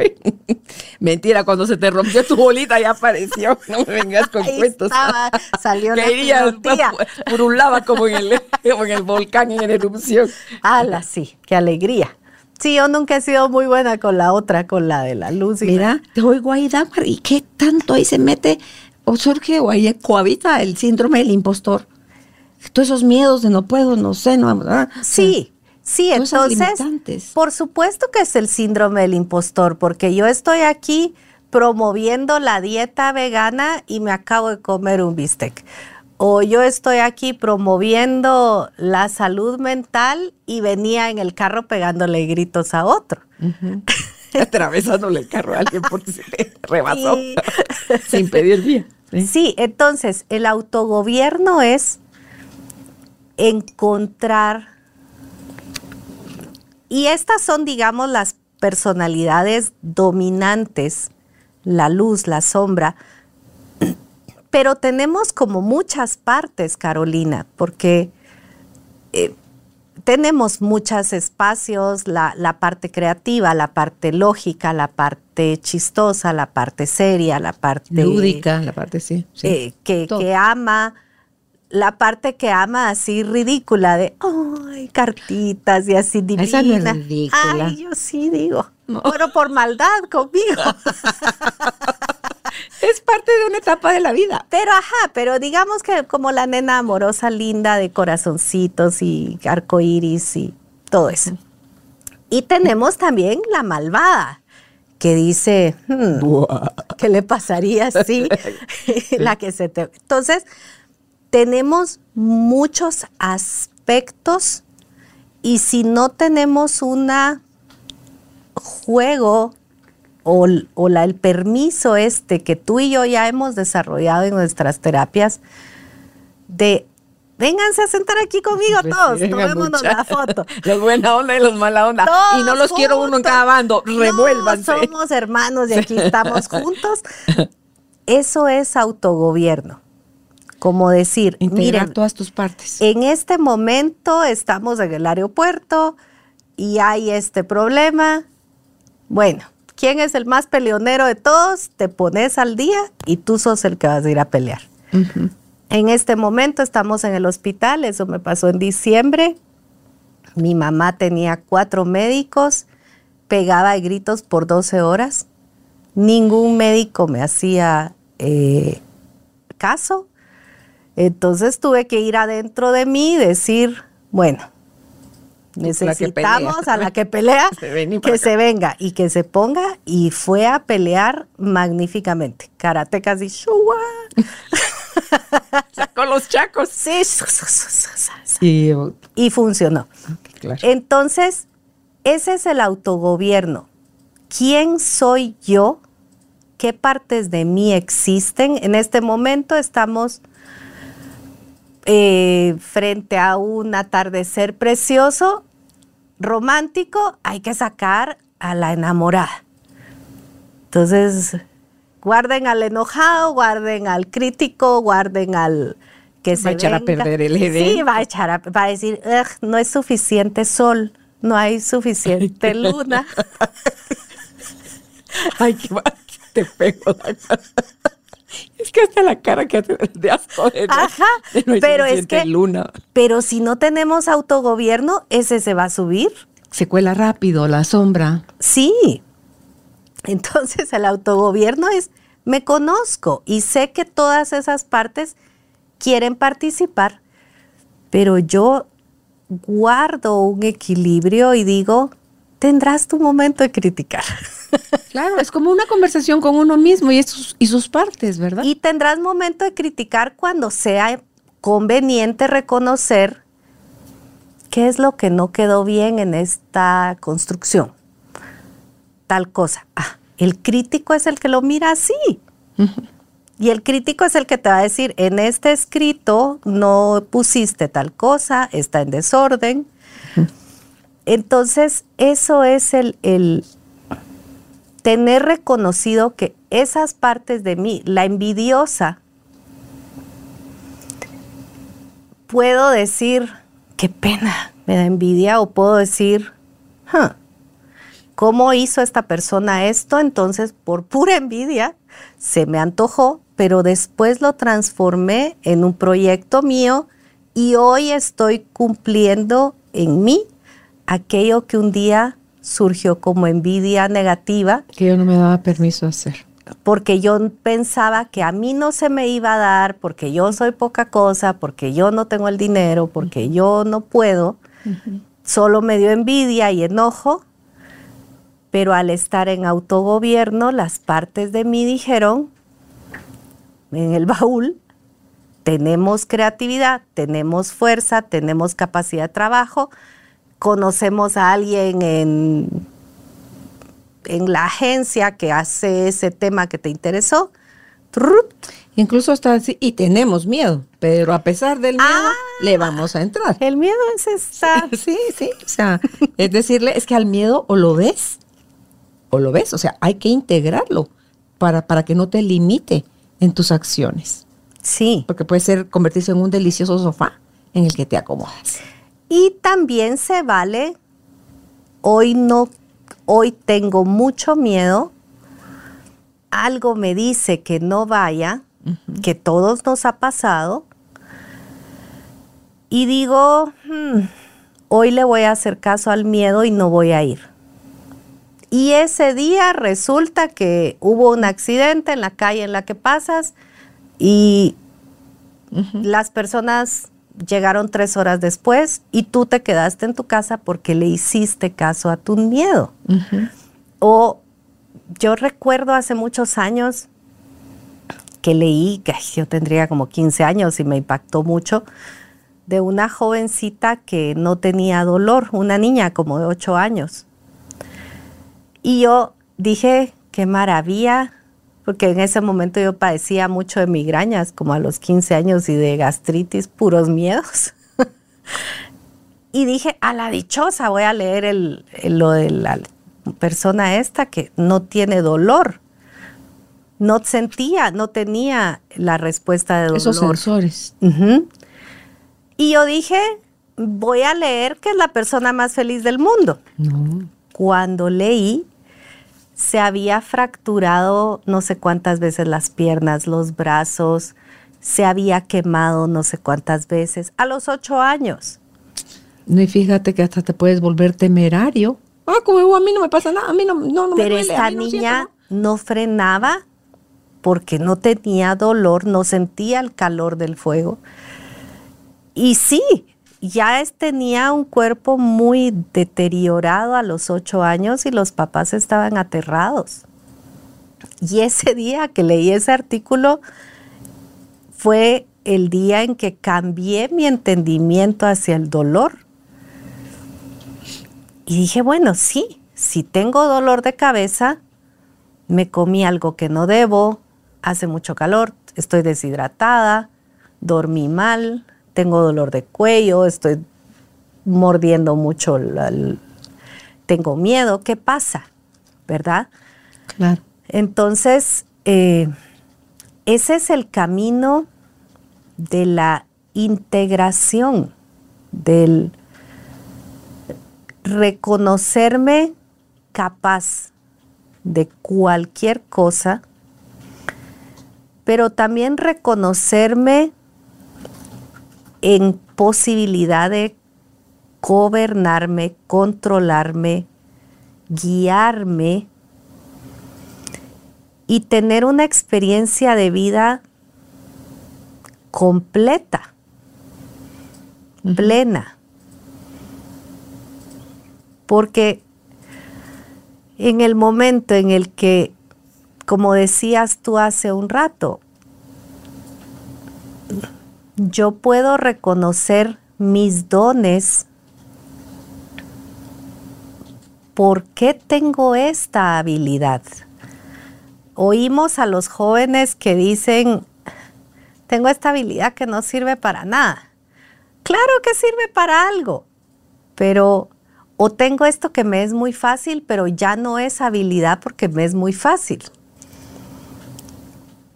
<laughs> Mentira, cuando se te rompió tu bolita ya apareció. <laughs> No me vengas con Ahí cuentos. Estaba, salió la Purulaba como en, el, <laughs> como en el volcán en erupción. ¡Hala, sí! ¡Qué alegría! Sí, yo nunca he sido muy buena con la otra, con la de la luz. Mira, te oigo ahí, Dagmar, ¿y qué tanto ahí se mete o surge o ahí cohabita el síndrome del impostor? Todos esos miedos de no puedo, no sé, no... Ah, sí, Sí, entonces, por supuesto que es el síndrome del impostor, porque yo estoy aquí promoviendo la dieta vegana y me acabo de comer un bistec. O yo estoy aquí promoviendo la salud mental y venía en el carro pegándole gritos a otro. <laughs> Atravesándole el carro a alguien porque se le <laughs> rebasó <laughs> sin pedir bien. sí, entonces el autogobierno es encontrar y estas son, digamos, las personalidades dominantes, la luz, la sombra. Pero tenemos como muchas partes, Carolina, porque eh, tenemos muchos espacios, la, parte creativa, la parte lógica, la parte chistosa, la parte seria, la parte... Lúdica, la parte sí. Eh, que, que ama la parte que ama así ridícula de, ay, cartitas y así divina. Esa no es ridícula. Ay, yo sí digo, pero por maldad conmigo. <laughs> es parte de una etapa de la vida. Pero ajá, pero digamos que como la nena amorosa linda de corazoncitos y arcoíris y todo eso. Y tenemos también la malvada, que dice, hmm, ¿qué le pasaría si <laughs> <laughs> la que se te... Entonces, tenemos muchos aspectos y si no tenemos un juego o, la, el permiso este que tú y yo ya hemos desarrollado en nuestras terapias de vénganse a sentar aquí conmigo todos, tomémonos la foto. <laughs> Los buena onda y los mala onda. y no los quiero uno en cada bando, revuélvanse. somos hermanos y <laughs> aquí estamos juntos. <laughs> Eso es autogobierno como decir, miren, todas tus partes. En este momento estamos en el aeropuerto y hay este problema. Bueno, ¿quién es el más peleonero de todos? Te pones al día y tú sos el que vas a ir a pelear. En este momento estamos en el hospital, eso me pasó en diciembre. Mi mamá tenía cuatro médicos, pegaba gritos por 12 horas. Ningún médico me hacía eh, caso entonces tuve que ir adentro de mí y decir, bueno, necesitamos a la que pelea, <laughs> que se venga y que se ponga y fue a pelear magníficamente. Karatecas y shua. <laughs> Sacó los chacos. Sí. Y, funcionó. Entonces, ese es el autogobierno. ¿Quién soy yo? ¿Qué partes de mí existen? En este momento estamos eh, frente a un atardecer precioso, romántico, hay que sacar a la enamorada. Entonces, guarden al enojado, guarden al crítico, guarden al que se va a echar a perder el Sí, va a echar a, va a decir, no es suficiente sol, no hay suficiente <laughs> luna. Ay, qué te pego. Es que hasta la cara que hace de asco. Ajá, pero es que, luna. pero si no tenemos autogobierno, ese se va a subir. Se cuela rápido la sombra. Sí. Entonces el autogobierno es, me conozco y sé que todas esas partes quieren participar, pero yo guardo un equilibrio y digo, tendrás tu momento de criticar. <laughs> Claro, es como una conversación con uno mismo y, sus, y sus partes, ¿verdad? Y tendrás momento de criticar cuando sea conveniente reconocer qué es lo que no quedó bien en esta construcción. Tal cosa. Ah, el crítico es el que lo mira así. Y el crítico es el que te va a decir, en este escrito no pusiste tal cosa, está en desorden. Entonces, eso es el, tener reconocido que esas partes de mí, la envidiosa, puedo decir, qué pena, me da envidia, o puedo decir, ¿cómo hizo esta persona esto? Entonces, por pura envidia, se me antojó, pero después lo transformé en un proyecto mío y hoy estoy cumpliendo en mí aquello que un día surgió como envidia negativa. Que yo no me daba permiso de hacer. Porque yo pensaba que a mí no se me iba a dar, porque yo soy poca cosa, porque yo no tengo el dinero, porque yo no puedo. Solo me dio envidia y enojo. Pero al estar en autogobierno, las partes de mí dijeron, en el baúl, tenemos creatividad, tenemos fuerza, tenemos capacidad de trabajo, conocemos a alguien en, en la agencia que hace ese tema que te interesó. Incluso hasta así, y tenemos miedo, pero a pesar del miedo, ah. le vamos a entrar. El miedo es estar. Sí, sí, o sea, es decirle, es que al miedo o lo ves, o lo ves, o sea, hay que integrarlo para, para que no te limite en tus acciones. Sí. Porque puede ser convertirse en un delicioso sofá en el que te acomodas. Y también se vale, hoy no, hoy tengo mucho miedo, algo me dice que no vaya, que todos nos ha pasado, y digo, hmm, hoy le voy a hacer caso al miedo y no voy a ir. Y ese día resulta que hubo un accidente en la calle en la que pasas y las personas llegaron tres horas después y tú te quedaste en tu casa porque le hiciste caso a tu miedo. O yo recuerdo hace muchos años que leí, que yo tendría como 15 años y me impactó mucho, de una jovencita que no tenía dolor, una niña como de 8 años. Y yo dije, qué maravilla, porque en ese momento yo padecía mucho de migrañas, como a los 15 años, y de gastritis, puros miedos. <laughs> y dije, a la dichosa voy a leer el, lo de la persona esta que no tiene dolor. No sentía, no tenía la respuesta de dolor. Esos sensores. Y yo dije, voy a leer que es la persona más feliz del mundo. Cuando leí, se había fracturado no sé cuántas veces las piernas, los brazos, se había quemado no sé cuántas veces a los ocho años. No, y fíjate que hasta te puedes volver temerario. Ah, como a mí no me pasa nada, a mí no, no, no Pero esta niña no frenaba porque no tenía dolor, no sentía el calor del fuego. Y sí, ya tenía un cuerpo muy deteriorado a los ocho años y los papás estaban aterrados. Y ese <laughs> día que leí ese artículo fue el día en que cambié mi entendimiento hacia el dolor. Y dije, bueno, sí, si tengo dolor de cabeza, me comí algo que no debo, hace mucho calor, estoy deshidratada, dormí mal, tengo dolor de cuello, estoy mordiendo mucho, tengo miedo, ¿qué pasa? ¿Verdad? Claro. Entonces, eh, ese es el camino de la integración, del reconocerme capaz de cualquier cosa, pero también reconocerme en posibilidad de gobernarme, controlarme, guiarme y tener una experiencia de vida completa, plena. Porque en el momento en el que, como decías tú hace un rato, yo puedo reconocer mis dones. ¿Por qué tengo esta habilidad? Oímos a los jóvenes que dicen, tengo esta habilidad que no sirve para nada. Claro que sirve para algo, pero O tengo esto que me es muy fácil, pero ya no es habilidad porque me es muy fácil.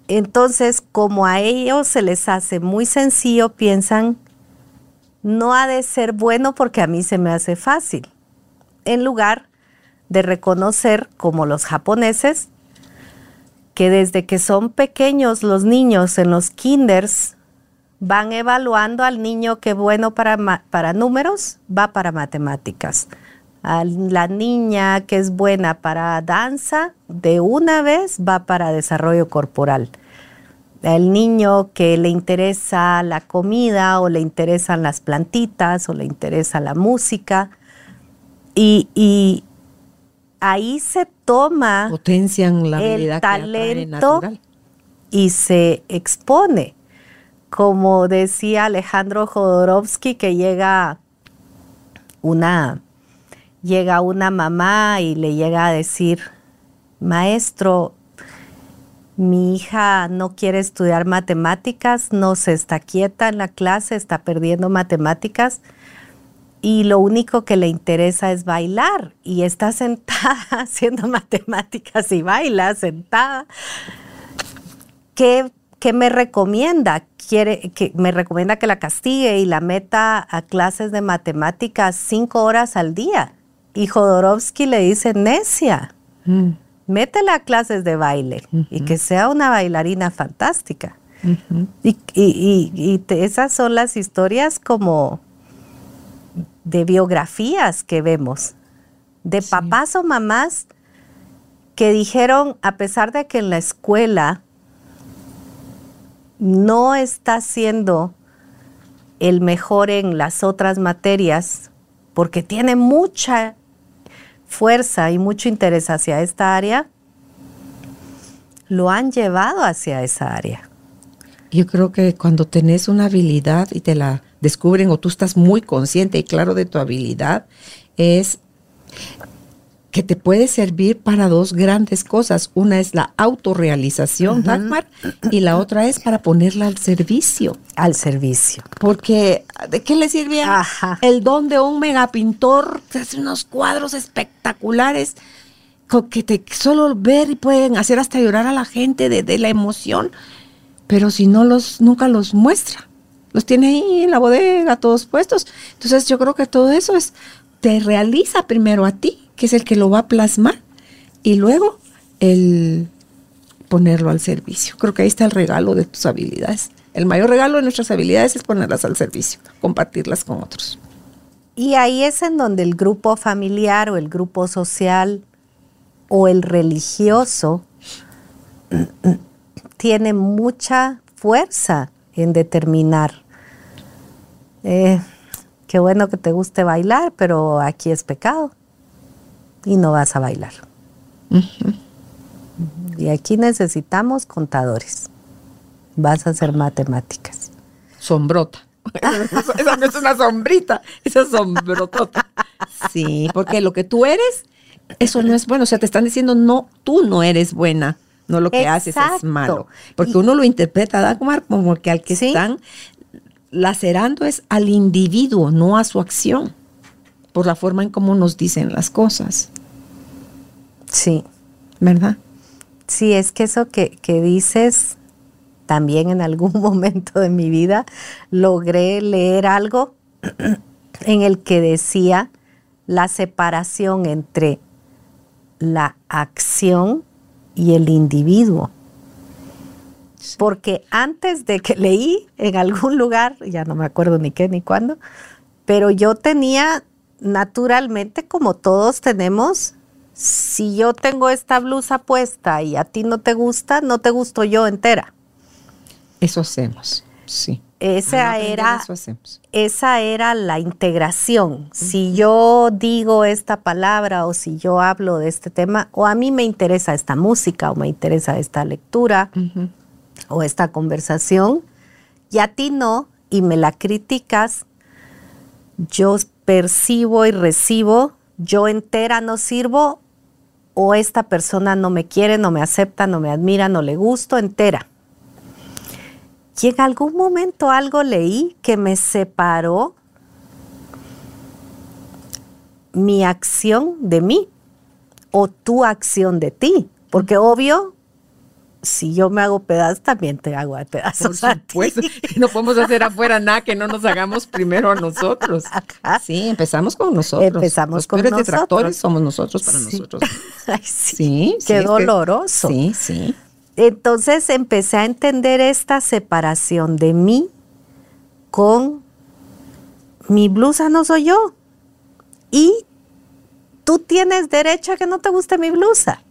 Entonces, como a ellos se les hace muy sencillo, piensan, no ha de ser bueno porque a mí se me hace fácil. En lugar de reconocer, como los japoneses, que desde que son pequeños los niños en los kinders van evaluando al niño que bueno para, para números va para matemáticas. A la niña que es buena para danza, de una vez va para desarrollo corporal. El niño que le interesa la comida o le interesan las plantitas o le interesa la música. Y, y ahí se toma Potencian la el talento y se expone. Como decía Alejandro Jodorowsky, que llega una, llega una mamá y le llega a decir, maestro, mi hija no quiere estudiar matemáticas, no se está quieta en la clase, está perdiendo matemáticas y lo único que le interesa es bailar y está sentada <laughs> haciendo matemáticas y baila sentada. ¿Qué, me recomienda? Quiere, que me recomienda que la castigue y la meta a clases de matemáticas cinco horas al día. Y Jodorowsky le dice, necia, mm. métela a clases de baile y que sea una bailarina fantástica. Y, esas son las historias como de biografías que vemos, de papás o mamás que dijeron, a pesar de que en la escuela no está siendo el mejor en las otras materias, porque tiene mucha fuerza y mucho interés hacia esta área, lo han llevado hacia esa área. Yo creo que cuando tenés una habilidad y te la descubren o tú estás muy consciente y claro de tu habilidad, es que te puede servir para dos grandes cosas. Una es la autorrealización, Dagmar, y la otra es para ponerla al servicio. Al servicio. Porque, ¿de qué le sirve el don de un megapintor? Que hace unos cuadros espectaculares que te solo ver y pueden hacer hasta llorar a la gente de, de la emoción, pero si no los, nunca los muestra los tiene ahí en la bodega, todos puestos. Entonces yo creo que todo eso es, te realiza primero a ti, que es el que lo va a plasmar, y luego el ponerlo al servicio. Creo que ahí está el regalo de tus habilidades. El mayor regalo de nuestras habilidades es ponerlas al servicio, compartirlas con otros. Y ahí es en donde el grupo familiar o el grupo social o el religioso tiene mucha fuerza en determinar eh, qué bueno que te guste bailar, pero aquí es pecado y no vas a bailar. Y aquí necesitamos contadores. Vas a hacer matemáticas. Sombrota. <laughs> esa no es una sombrita, esa es sombrotota. Sí, porque lo que tú eres, eso no es bueno. O sea, te están diciendo, no, tú no eres buena. No lo que haces es malo. Porque uno lo interpreta, da como que al que están lacerando es al individuo, no a su acción, por la forma en cómo nos dicen las cosas. Sí. ¿Verdad? Sí, es que eso que, que dices, también en algún <laughs> momento de mi vida logré leer algo <clears throat> en el que decía la separación entre la acción y el individuo. Porque antes de que leí en algún lugar, ya no me acuerdo ni qué ni cuándo, pero yo tenía naturalmente, como todos tenemos, si yo tengo esta blusa puesta y a ti no te gusta, no te gusto yo entera. Eso hacemos, sí. Esa era, esa era la integración. Si yo digo esta palabra o si yo hablo de este tema, o a mí me interesa esta música o me interesa esta lectura, o esta conversación y a ti no y me la criticas, yo percibo y recibo, yo entera no sirvo o esta persona no me quiere, no me acepta, no me admira, no le gusto, entera. Y en algún momento algo leí que me separó, mi acción de mí o tu acción de ti. Porque obvio, si yo me hago pedazos, también te hago pedazos. Por <laughs> supuesto, no podemos hacer afuera nada que no nos hagamos primero a nosotros. Sí, empezamos con nosotros. Empezamos Los con nosotros. detractores somos nosotros para nosotros. <laughs> Ay, sí, Qué doloroso. sí, sí. Entonces empecé a entender esta separación de mí con mi blusa no soy yo. Y tú tienes derecho a que no te guste mi blusa.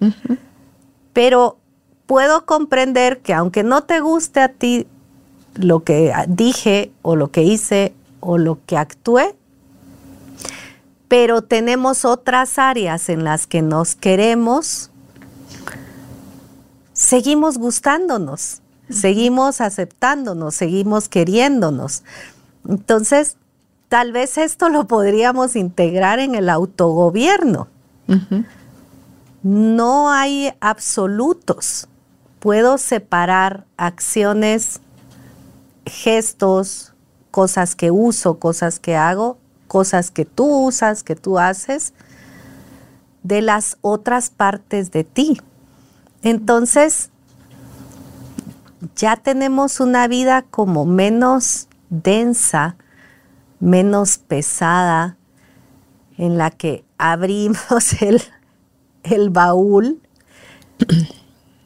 Pero puedo comprender que aunque no te guste a ti lo que dije o lo que hice o lo que actué, pero tenemos otras áreas en las que nos queremos, seguimos gustándonos, seguimos aceptándonos, seguimos queriéndonos. Entonces, tal vez esto lo podríamos integrar en el autogobierno. No hay absolutos puedo separar acciones, gestos, cosas que uso, cosas que hago, cosas que tú usas, que tú haces, de las otras partes de ti. Entonces, ya tenemos una vida como menos densa, menos pesada, en la que abrimos <laughs> el, el baúl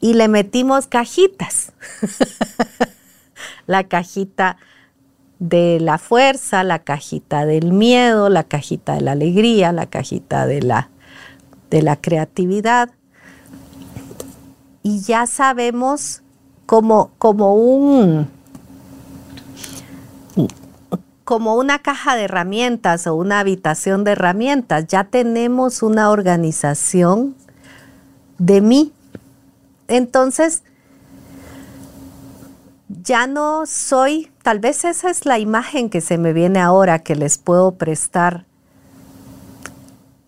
y le metimos cajitas. <laughs> la cajita de la fuerza, la cajita del miedo, la cajita de la alegría, la cajita de la, de la creatividad. Y ya sabemos como, como un como una caja de herramientas o una habitación de herramientas, ya tenemos una organización de mí entonces, ya no soy, tal vez esa es la imagen que se me viene ahora que les puedo prestar.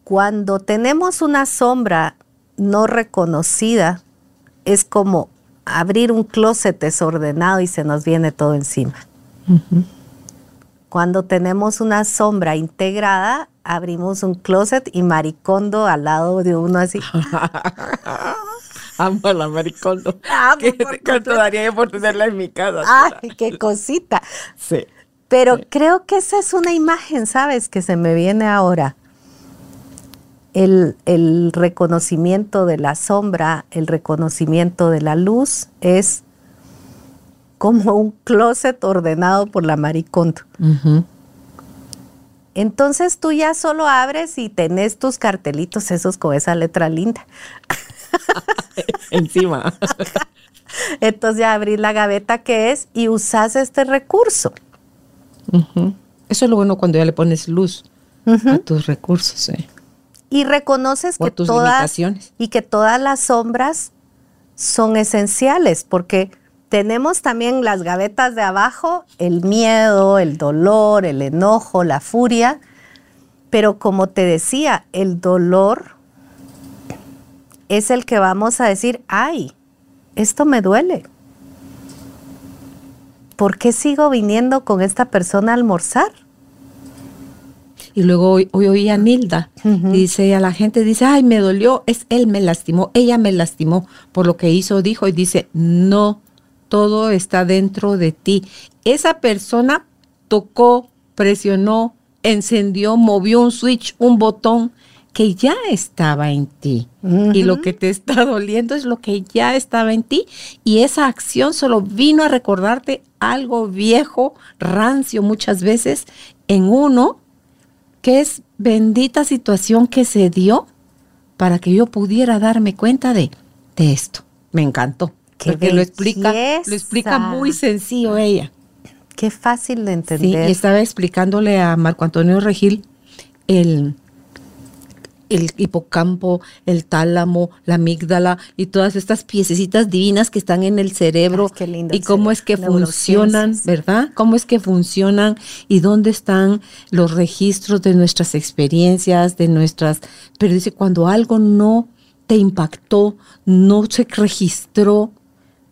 Cuando tenemos una sombra no reconocida, es como abrir un closet desordenado y se nos viene todo encima. Cuando tenemos una sombra integrada, abrimos un closet y maricondo al lado de uno así. <laughs> Amo a la maricondo. ¿Cuánto daría yo por tenerla en mi casa? Ay, qué cosita. Sí. Pero creo que esa es una imagen, ¿sabes? Que se me viene ahora. El, el, reconocimiento de la sombra, el reconocimiento de la luz es como un closet ordenado por la maricondo. Entonces tú ya solo abres y tenés tus cartelitos esos con esa letra linda. <laughs> Encima. Entonces ya abrís la gaveta que es y usas este recurso. Eso es lo bueno cuando ya le pones luz a tus recursos. ¿eh? Y reconoces que todas y que todas las sombras son esenciales porque tenemos también las gavetas de abajo, el miedo, el dolor, el enojo, la furia, pero como te decía, el dolor es el que vamos a decir, ay, esto me duele. ¿Por qué sigo viniendo con esta persona a almorzar? Y luego hoy, oí a Nilda, dice a la gente, dice, ay, me dolió, es él me lastimó, ella me lastimó por lo que hizo, dijo, y dice, no, todo está dentro de ti. Esa persona tocó, presionó, encendió, movió un switch, un botón que ya estaba en ti. Y lo que te está doliendo es lo que ya estaba en ti. Y esa acción solo vino a recordarte algo viejo, rancio muchas veces, en uno, que es bendita situación que se dio para que yo pudiera darme cuenta de, de esto. Me encantó. porque lo explica, lo explica muy sencillo ella. Qué fácil de entender. Sí, y estaba explicándole a Marco Antonio Regil el el hipocampo, el tálamo, la amígdala y todas estas piececitas divinas que están en el cerebro. Y cómo es que funcionan, ¿verdad? Cómo es que funcionan y dónde están los registros de nuestras experiencias, de nuestras, pero dice cuando algo no te impactó, no se registró,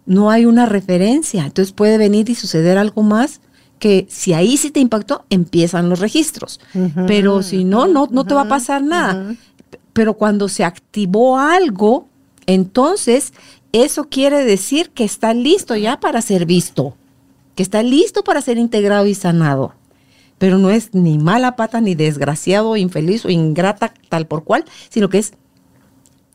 no hay una referencia, entonces puede venir y suceder algo más que si ahí sí te impactó, empiezan los registros. Pero si no, no, no te va a pasar nada. Pero cuando se activó algo, entonces eso quiere decir que está listo ya para ser visto, que está listo para ser integrado y sanado. Pero no es ni mala pata, ni desgraciado, infeliz o ingrata tal por cual, sino que es...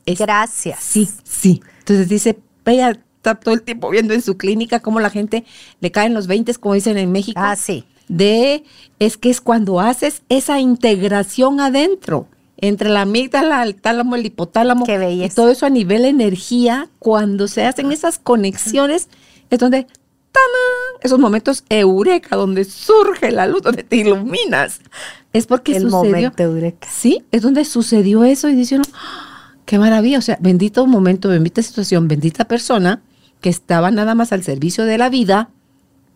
Gracias. Sí, sí. Entonces dice, ella está todo el tiempo viendo en su clínica cómo la gente le caen los 20, como dicen en México. Ah, sí. De, es que es cuando haces esa integración adentro entre la amígdala, el tálamo, el hipotálamo, Qué y todo eso a nivel energía, cuando se hacen esas conexiones, es donde ¡tana! esos momentos eureka, donde surge la luz, donde te iluminas. Es porque El sucedió. momento eureka. Sí, es donde sucedió eso y dice uno, ¡ah! qué maravilla, o sea, bendito momento, bendita situación, bendita persona que estaba nada más al servicio de la vida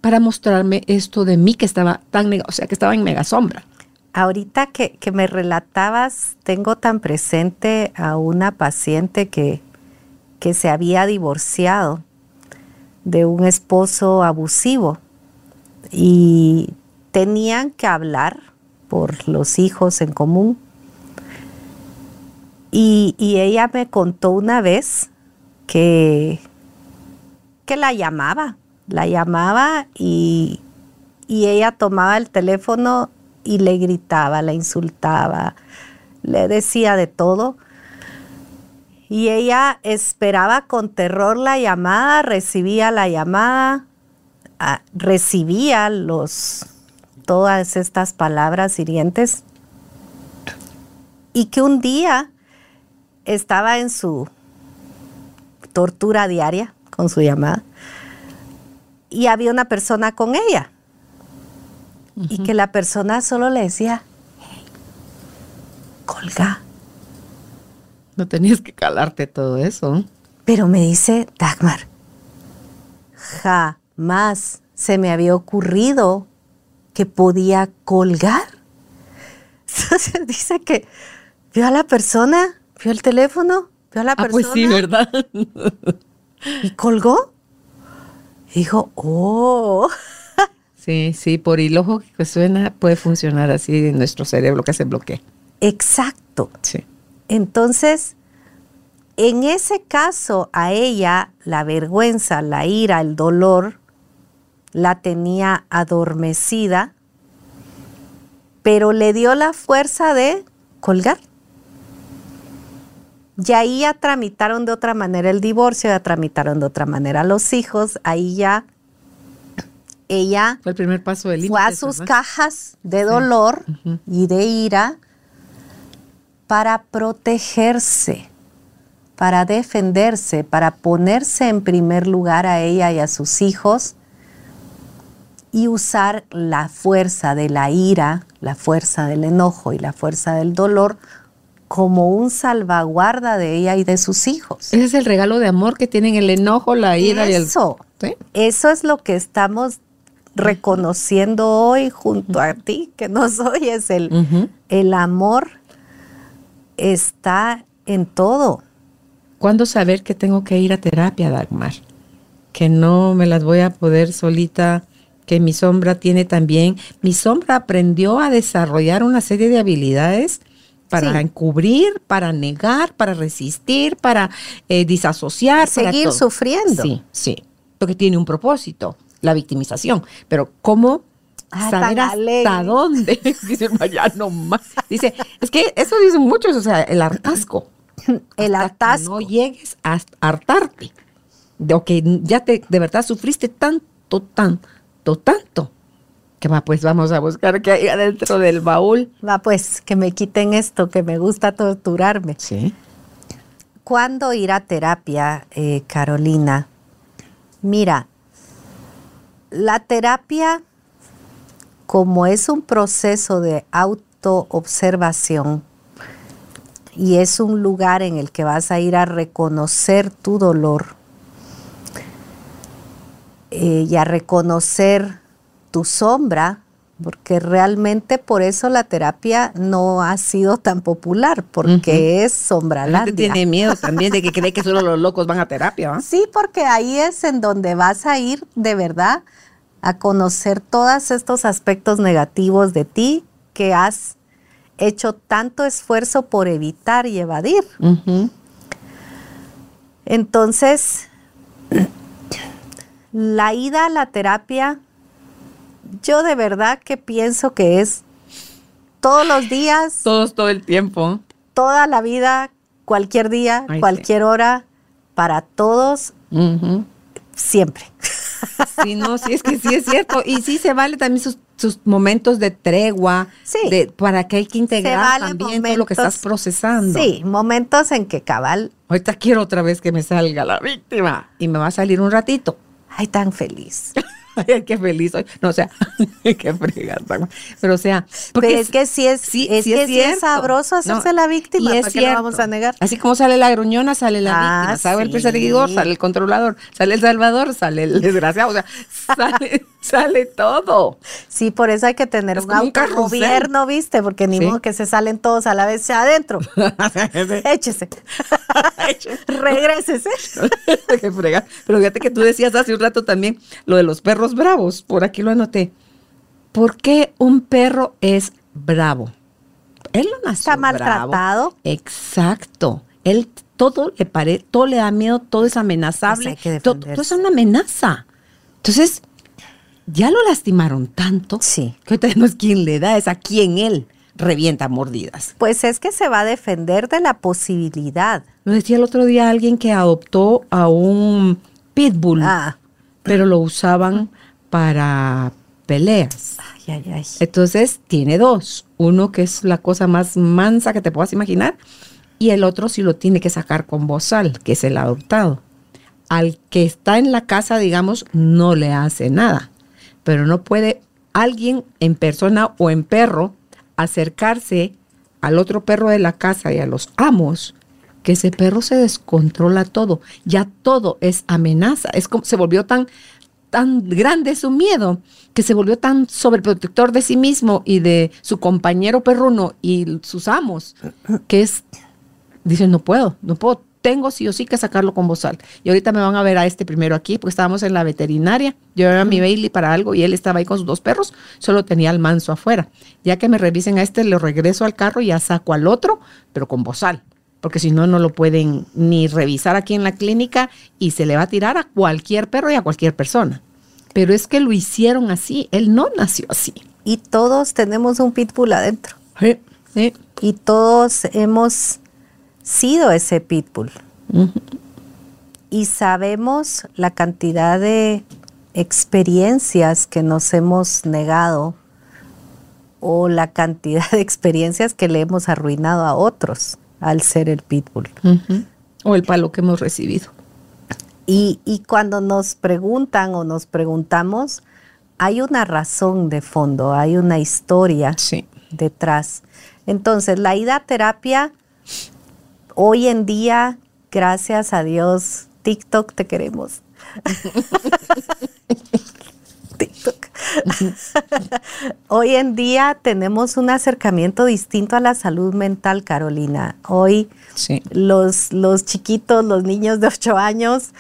para mostrarme esto de mí que estaba tan, o sea, que estaba en mega sombra. Ahorita que, me relatabas, tengo tan presente a una paciente que, que se había divorciado de un esposo abusivo y tenían que hablar por los hijos en común. Y, y ella me contó una vez que, que la llamaba, la llamaba y, y ella tomaba el teléfono y le gritaba, la insultaba, le decía de todo. Y ella esperaba con terror la llamada, recibía la llamada, ah, recibía los, todas estas palabras hirientes. Y que un día estaba en su tortura diaria con su llamada y había una persona con ella y que la persona solo le decía, "Hey, colga. No tenías que calarte todo eso. Pero me dice Dagmar, jamás se me había ocurrido que podía colgar. Entonces <laughs> dice que vio a la persona, vio el teléfono, vio a la Ah, persona pues sí, ¿verdad? y colgó. Y dijo, oh, Sí, sí, por ilógico que suena, puede funcionar así en nuestro cerebro que se bloquea. exacto. Sí. Entonces, en ese caso, a ella la vergüenza, la ira, el dolor, la tenía adormecida, pero le dio la fuerza de colgar. Y ahí ya tramitaron de otra manera el divorcio, ya tramitaron de otra manera los hijos, ahí ya ella Fue el primer paso del fue a sus ¿verdad? cajas de dolor y de ira para protegerse, para defenderse, para ponerse en primer lugar a ella y a sus hijos y usar la fuerza de la ira, la fuerza del enojo y la fuerza del dolor como un salvaguarda de ella y de sus hijos. Ese es el regalo de amor que tienen el enojo, la ira y el... Eso es lo que estamos reconociendo hoy junto a ti, que nos oyes. El, Ujú. el amor está en todo. ¿Cuándo saber que tengo que ir a terapia, Dagmar? Que no me las voy a poder solita, que mi sombra tiene también. Mi sombra aprendió a desarrollar una serie de habilidades para Sí. encubrir, para negar, para resistir, para eh, disasociar. Seguir sufriendo. Sí, sí. Porque tiene un propósito, la victimización. Pero ¿cómo Ah, saber hasta alegre. dónde? <laughs> Dice, ya no más. Dice, es que eso dicen muchos, o sea, el hartazgo. <clears throat> El que atasco. No llegues a hartarte. De o que ya te de verdad sufriste tanto, tanto, tanto. Que va, pues vamos a buscar qué hay adentro del baúl. Va pues, que me quiten esto, que me gusta torturarme. Sí. ¿Cuándo ir a terapia, eh, Carolina? Mira, la terapia, como es un proceso de autoobservación y es un lugar en el que vas a ir a reconocer tu dolor eh, y a reconocer tu sombra, porque realmente por eso la terapia no ha sido tan popular, porque es La gente sombralandia. tiene miedo <laughs> también de que cree que solo los locos van a terapia. ¿va? Sí, porque ahí es en donde vas a ir de verdad a conocer todos estos aspectos negativos de ti que has hecho tanto esfuerzo por evitar y evadir. Entonces, la ida a la terapia, yo de verdad que pienso que es todos los días. Todos, todo el tiempo. Toda la vida, cualquier día, cualquier hora, para todos, siempre. Sí, no, sí, es que sí es cierto. Y sí se vale también sus, momentos de tregua, sí. para que hay que integrar también todo lo que estás procesando. Sí, momentos en que cabal. Ahorita quiero otra vez que me salga la víctima y me va a salir un ratito. Ay, tan feliz. <laughs> <laughs> Ay, qué feliz soy. No, o sea, <laughs> qué fregada. Pero o sea, porque es que sí es, sí, es, que sí es sabroso hacerse la víctima. Y es cierto. vamos a negar? Así como sale la gruñona, sale la ah, víctima. Sale el perseguidor, sale el controlador, sale el salvador, sale el <laughs> desgraciado. O sea, sale, <laughs> sale todo. Sí, por eso hay que tener un gobierno, ¿viste? Porque ni modo que se salen todos a la vez adentro. <laughs> Échese. <laughs> Regrésese. qué frega. Pero fíjate que tú decías hace un rato también lo de los perros bravos, por aquí lo anoté. ¿Por qué un perro es bravo? Él no nació Está maltratado. Exacto. Él todo le pare, todo le da miedo, todo es amenazable. Pues todo, es una amenaza. Entonces, ya lo lastimaron tanto sí. que no es quien le da, es a quien él revienta mordidas. Pues es que se va a defender de la posibilidad. Lo decía el otro día alguien que adoptó a un pitbull. Ah pero lo usaban para peleas. Ay, ay, ay. Entonces tiene dos, uno que es la cosa más mansa que te puedas imaginar y el otro sí lo tiene que sacar con bozal, que es el adoptado. Al que está en la casa, digamos, no le hace nada, pero no puede alguien en persona o en perro acercarse al otro perro de la casa y a los amos que ese perro se descontrola todo, ya todo es amenaza, es como se volvió tan tan grande su miedo que se volvió tan sobreprotector de sí mismo y de su compañero perruno y sus amos que es dice no puedo, no puedo, tengo sí o sí que sacarlo con bozal. Y ahorita me van a ver a este primero aquí, porque estábamos en la veterinaria. Yo era mi Bailey para algo y él estaba ahí con sus dos perros, solo tenía el manso afuera. Ya que me revisen a este, le regreso al carro y ya saco al otro, pero con bozal porque si no, no lo pueden ni revisar aquí en la clínica y se le va a tirar a cualquier perro y a cualquier persona. Pero es que lo hicieron así, él no nació así. Y todos tenemos un pitbull adentro. Sí, Y todos hemos sido ese pitbull. Y sabemos la cantidad de experiencias que nos hemos negado o la cantidad de experiencias que le hemos arruinado a otros al ser el pitbull. O el palo que hemos recibido. Y, y, cuando nos preguntan o nos preguntamos, hay una razón de fondo, hay una historia detrás. Entonces, la ida a terapia, hoy en día, gracias a Dios, TikTok te queremos. <laughs> TikTok. Hoy en día tenemos un acercamiento distinto a la salud mental, Carolina. Hoy los, los chiquitos, los niños de 8 años,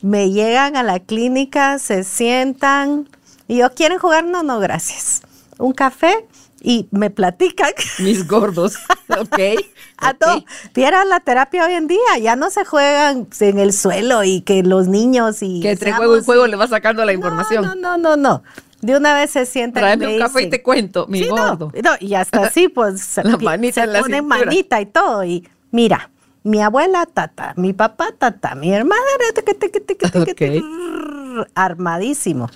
me llegan a la clínica, se sientan y yo, ¿quieren jugar? No, no, gracias. Un café y me platican. <laughs> Mis gordos, ok. A todo. Vieran la terapia hoy en día, ya no se juegan en el suelo y que los niños y... Que entre juego y juego le va sacando la información. No, no, no, no. De una vez se sientan. Tráeme un café y te cuento, mi gordo. No, y hasta <laughs> así, pues la manita se pone manita y todo. Y mira, mi abuela tata, mi papá tata, mi hermana okay. armadísimo.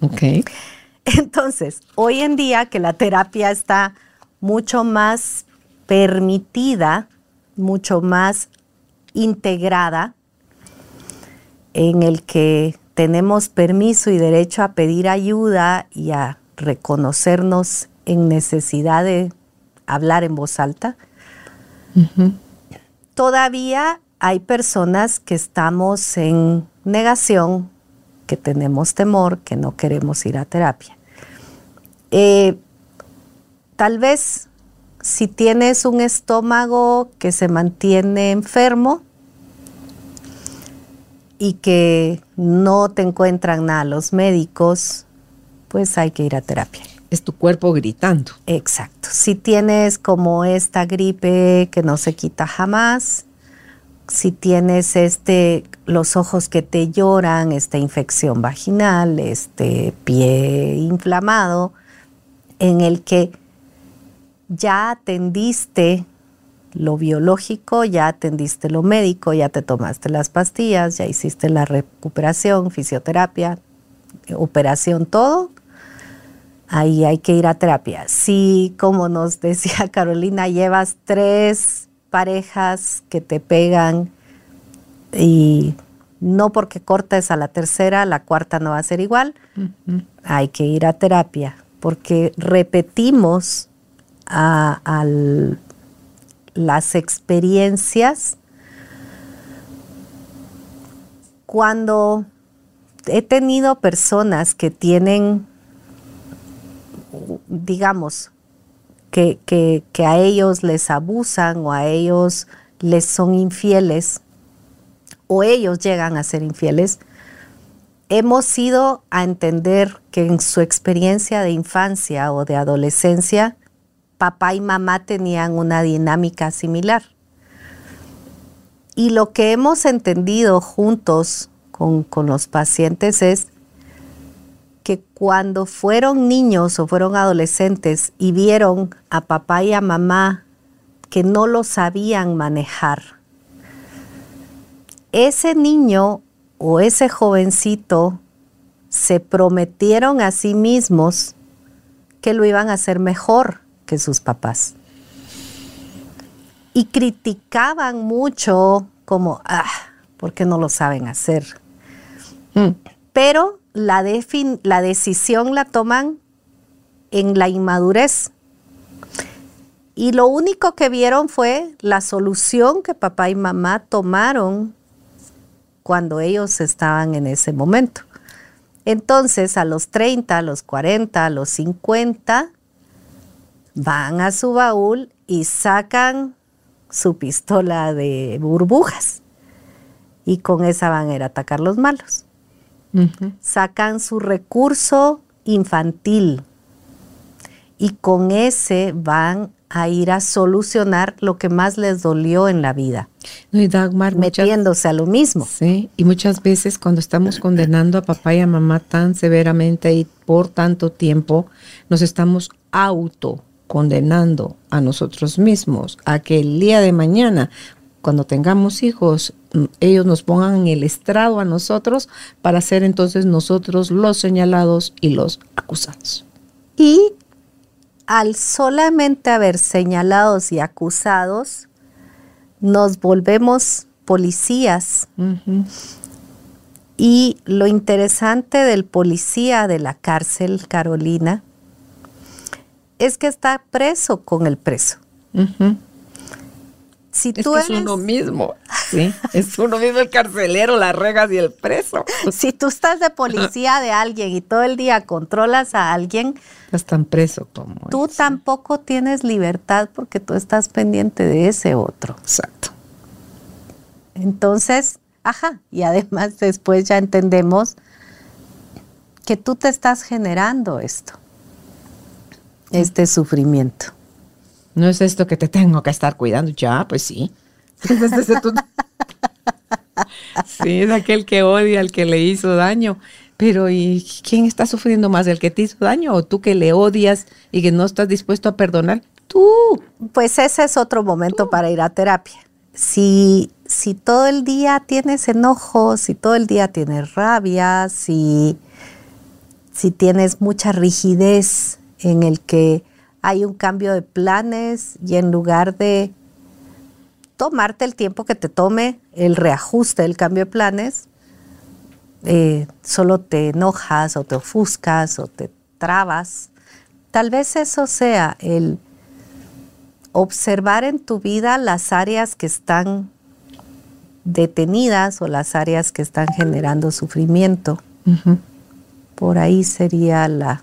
Ok. <laughs> Entonces, hoy en día que la terapia está mucho más permitida, mucho más integrada, en el que tenemos permiso y derecho a pedir ayuda y a reconocernos en necesidad de hablar en voz alta, todavía hay personas que estamos en negación, que tenemos temor, que no queremos ir a terapia. Eh, tal vez si tienes un estómago que se mantiene enfermo, y que no te encuentran nada los médicos pues hay que ir a terapia. Es tu cuerpo gritando. Exacto. Si tienes como esta gripe que no se quita jamás, si tienes este los ojos que te lloran, esta infección vaginal, este pie inflamado, en el que ya atendiste lo biológico, ya atendiste lo médico, ya te tomaste las pastillas, ya hiciste la recuperación, fisioterapia, operación, todo, ahí hay que ir a terapia. Si, como nos decía <laughs> Carolina, llevas tres parejas que te pegan y no porque cortes a la tercera, la cuarta no va a ser igual, hay que ir a terapia porque repetimos a, las experiencias cuando he tenido personas que tienen, digamos, que, que, a ellos les abusan o a ellos les son infieles o ellos llegan a ser infieles, hemos ido a entender que en su experiencia de infancia o de adolescencia, papá y mamá tenían una dinámica similar. Y lo que hemos entendido juntos con, los pacientes es que cuando fueron niños o fueron adolescentes y vieron a papá y a mamá que no lo sabían manejar, ese niño o ese jovencito se prometieron a sí mismos que lo iban a hacer mejor que sus papás. Y criticaban mucho como, ah, ¿por qué no lo saben hacer? Mm. Pero la, decisión la toman en la inmadurez. Y lo único que vieron fue la solución que papá y mamá tomaron cuando ellos estaban en ese momento. Entonces, a los 30, a los 40, a los 50, van a su baúl y sacan su pistola de burbujas. Y con esa van a ir a atacar los malos sacan su recurso infantil y con ese van a ir a solucionar lo que más les dolió en la vida. y Dagmar, metiéndose a lo mismo. Sí, y muchas veces cuando estamos condenando a papá y a mamá tan severamente y por tanto tiempo, nos estamos auto condenando a nosotros mismos a que el día de mañana cuando tengamos hijos, mm, ellos nos pongan en el estrado a nosotros para ser entonces nosotros los señalados y los acusados. Y al solamente haber señalados y acusados, nos volvemos policías. Y lo interesante del policía de la cárcel, Carolina, es que está preso con el preso si tú es uno mismo, ¿sí? es uno mismo el carcelero, las regas y el preso. Si tú estás de policía de alguien y todo el día controlas a alguien, estás tan preso como tú tampoco tienes libertad porque tú estás pendiente de ese otro. Exacto. Entonces, ajá, y además después ya entendemos que tú te estás generando esto, este sufrimiento. No es esto que te tengo que estar cuidando. Ya, pues sí. sí, es aquel que odia al que le hizo daño. Pero ¿y quién está sufriendo más? ¿El que te hizo daño o tú que le odias y que no estás dispuesto a perdonar? Tú. Pues ese es otro momento para ir a terapia. Si, si todo el día tienes enojo, si todo el día tienes rabia, si, si tienes mucha rigidez en el que hay un cambio de planes y en lugar de tomarte el tiempo que te tome el reajuste del cambio de planes, eh, solo te enojas o te ofuscas o te trabas. Tal vez eso sea el observar en tu vida las áreas que están detenidas o las áreas que están generando sufrimiento. Por ahí sería la,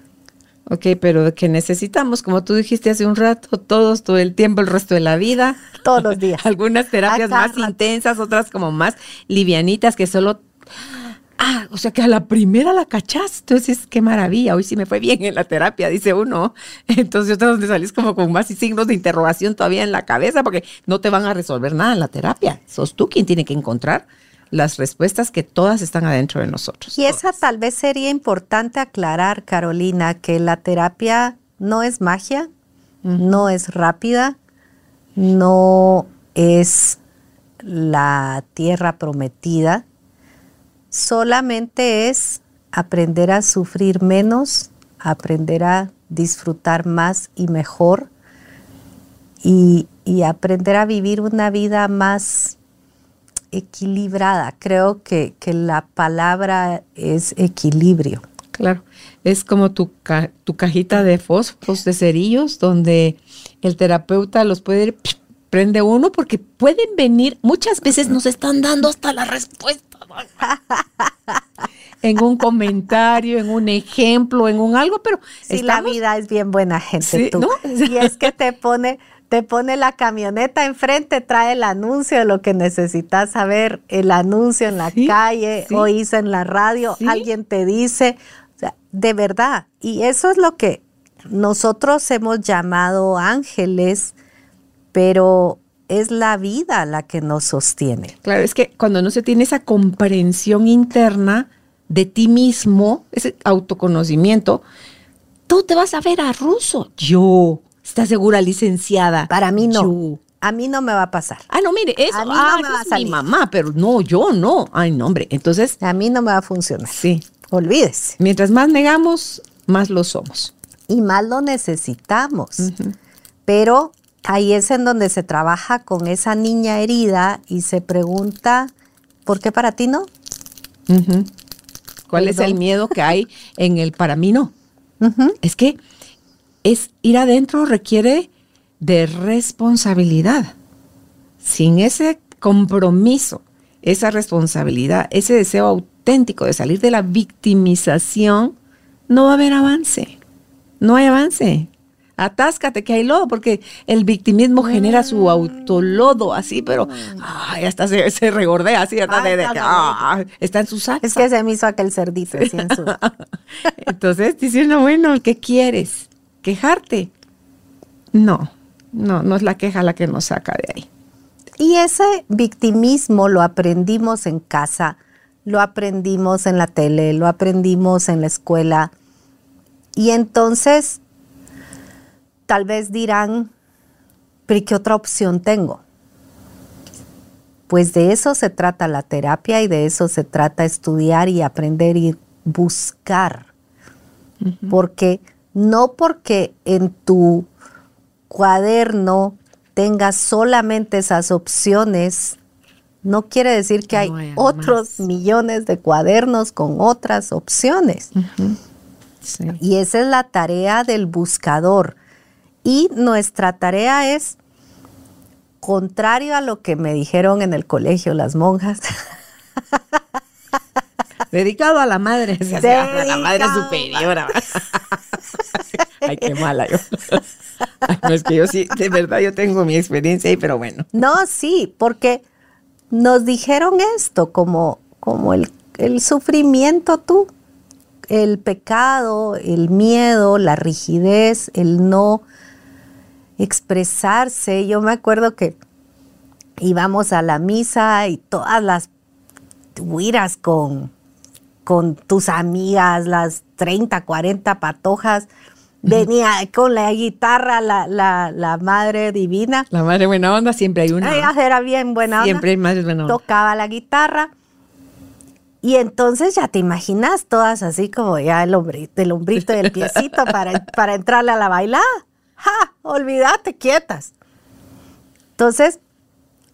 Ok, pero que necesitamos, como tú dijiste hace un rato, todos, todo el tiempo, el resto de la vida. <laughs> Todos los días. <laughs> Algunas terapias más intensas, otras como más livianitas, que solo Ah, o sea que a la primera la cachás. Entonces, qué maravilla. Hoy sí me fue bien en la terapia, dice uno. <laughs> Entonces, otra donde salís como con más signos de interrogación todavía en la cabeza, porque no te van a resolver nada en la terapia. Sos tú quien tiene que encontrar las respuestas que todas están adentro de nosotros. Y esa tal vez sería importante aclarar, Carolina, que la terapia no es magia, no es rápida, no es la tierra prometida, solamente es aprender a sufrir menos, aprender a disfrutar más y mejor y, y aprender a vivir una vida más equilibrada. Creo que, la palabra es equilibrio. Claro, es como tu, tu cajita de fósforos, de cerillos, donde el terapeuta los puede prende uno porque pueden venir, muchas veces nos están dando hasta la respuesta. <laughs> en un comentario, en un ejemplo, en un algo, pero si la vida es bien buena gente tú. Y es que te pone te pone la camioneta enfrente, trae el anuncio de lo que necesitas saber, el anuncio en la calle, o oís en la radio, alguien te dice, o sea, de verdad. Y eso es lo que nosotros hemos llamado ángeles, pero es la vida la que nos sostiene. Claro, es que cuando no se tiene esa comprensión interna de ti mismo, ese autoconocimiento, tú te vas a ver a ruso. Yo, ¿Estás segura, licenciada? Para mí no. A mí no me va a pasar. Ah, no, mire, eso, a mí no ah, me va a salir. mi mamá, pero no, yo no. Ay, no, hombre. Entonces. A mí no me va a funcionar. Sí. Olvídese. Mientras más negamos, más lo somos. Y más lo necesitamos. Pero ahí es en donde se trabaja con esa niña herida y se pregunta, ¿por qué para ti no? ¿Cuál es el miedo que hay en el para mí no? Es que es ir adentro requiere de responsabilidad. Sin ese compromiso, esa responsabilidad, ese deseo auténtico de salir de la victimización, no va a haber avance. No hay avance. Atáscate que hay lodo, porque el victimismo genera su mm. autolodo así, pero ay, hasta se, se regordea así, ah, está en su salsa. Es que se me hizo aquel cerdito. <laughs> Entonces, diciendo, bueno, ¿qué quieres? Quejarte. No, no, no es la queja la que nos saca de ahí. Y ese victimismo lo aprendimos en casa, lo aprendimos en la tele, lo aprendimos en la escuela. Y entonces, tal vez dirán, pero ¿qué otra opción tengo? Pues de eso se trata la terapia y de eso se trata estudiar y aprender y buscar. Porque no porque en tu cuaderno tengas solamente esas opciones, no quiere decir que hay, otros millones de cuadernos con otras opciones. Y esa es la tarea del buscador. Y nuestra tarea es, contrario a lo que me dijeron en el colegio las monjas, <laughs> <laughs> Dedicado a la madre, a la madre superiora. <laughs> Ay, qué mala yo. no, es que yo sí, de verdad yo tengo mi experiencia ahí, pero bueno. No, sí, porque nos dijeron esto, como, como el, el sufrimiento tú, el pecado, el miedo, la rigidez, el no expresarse. Yo me acuerdo que íbamos a la misa y todas las huiras con con tus amigas, las 30, 40 patojas. Venía con la guitarra la, la, madre divina. La madre buena onda, siempre hay una. Ella era bien buena onda. Siempre hay más buena onda. Tocaba la guitarra. Y entonces ya te imaginas todas así como ya el hombrito, el hombrito y el piecito para, <laughs> para entrarle a la bailada. ¡Ja! Olvídate, quietas. Entonces,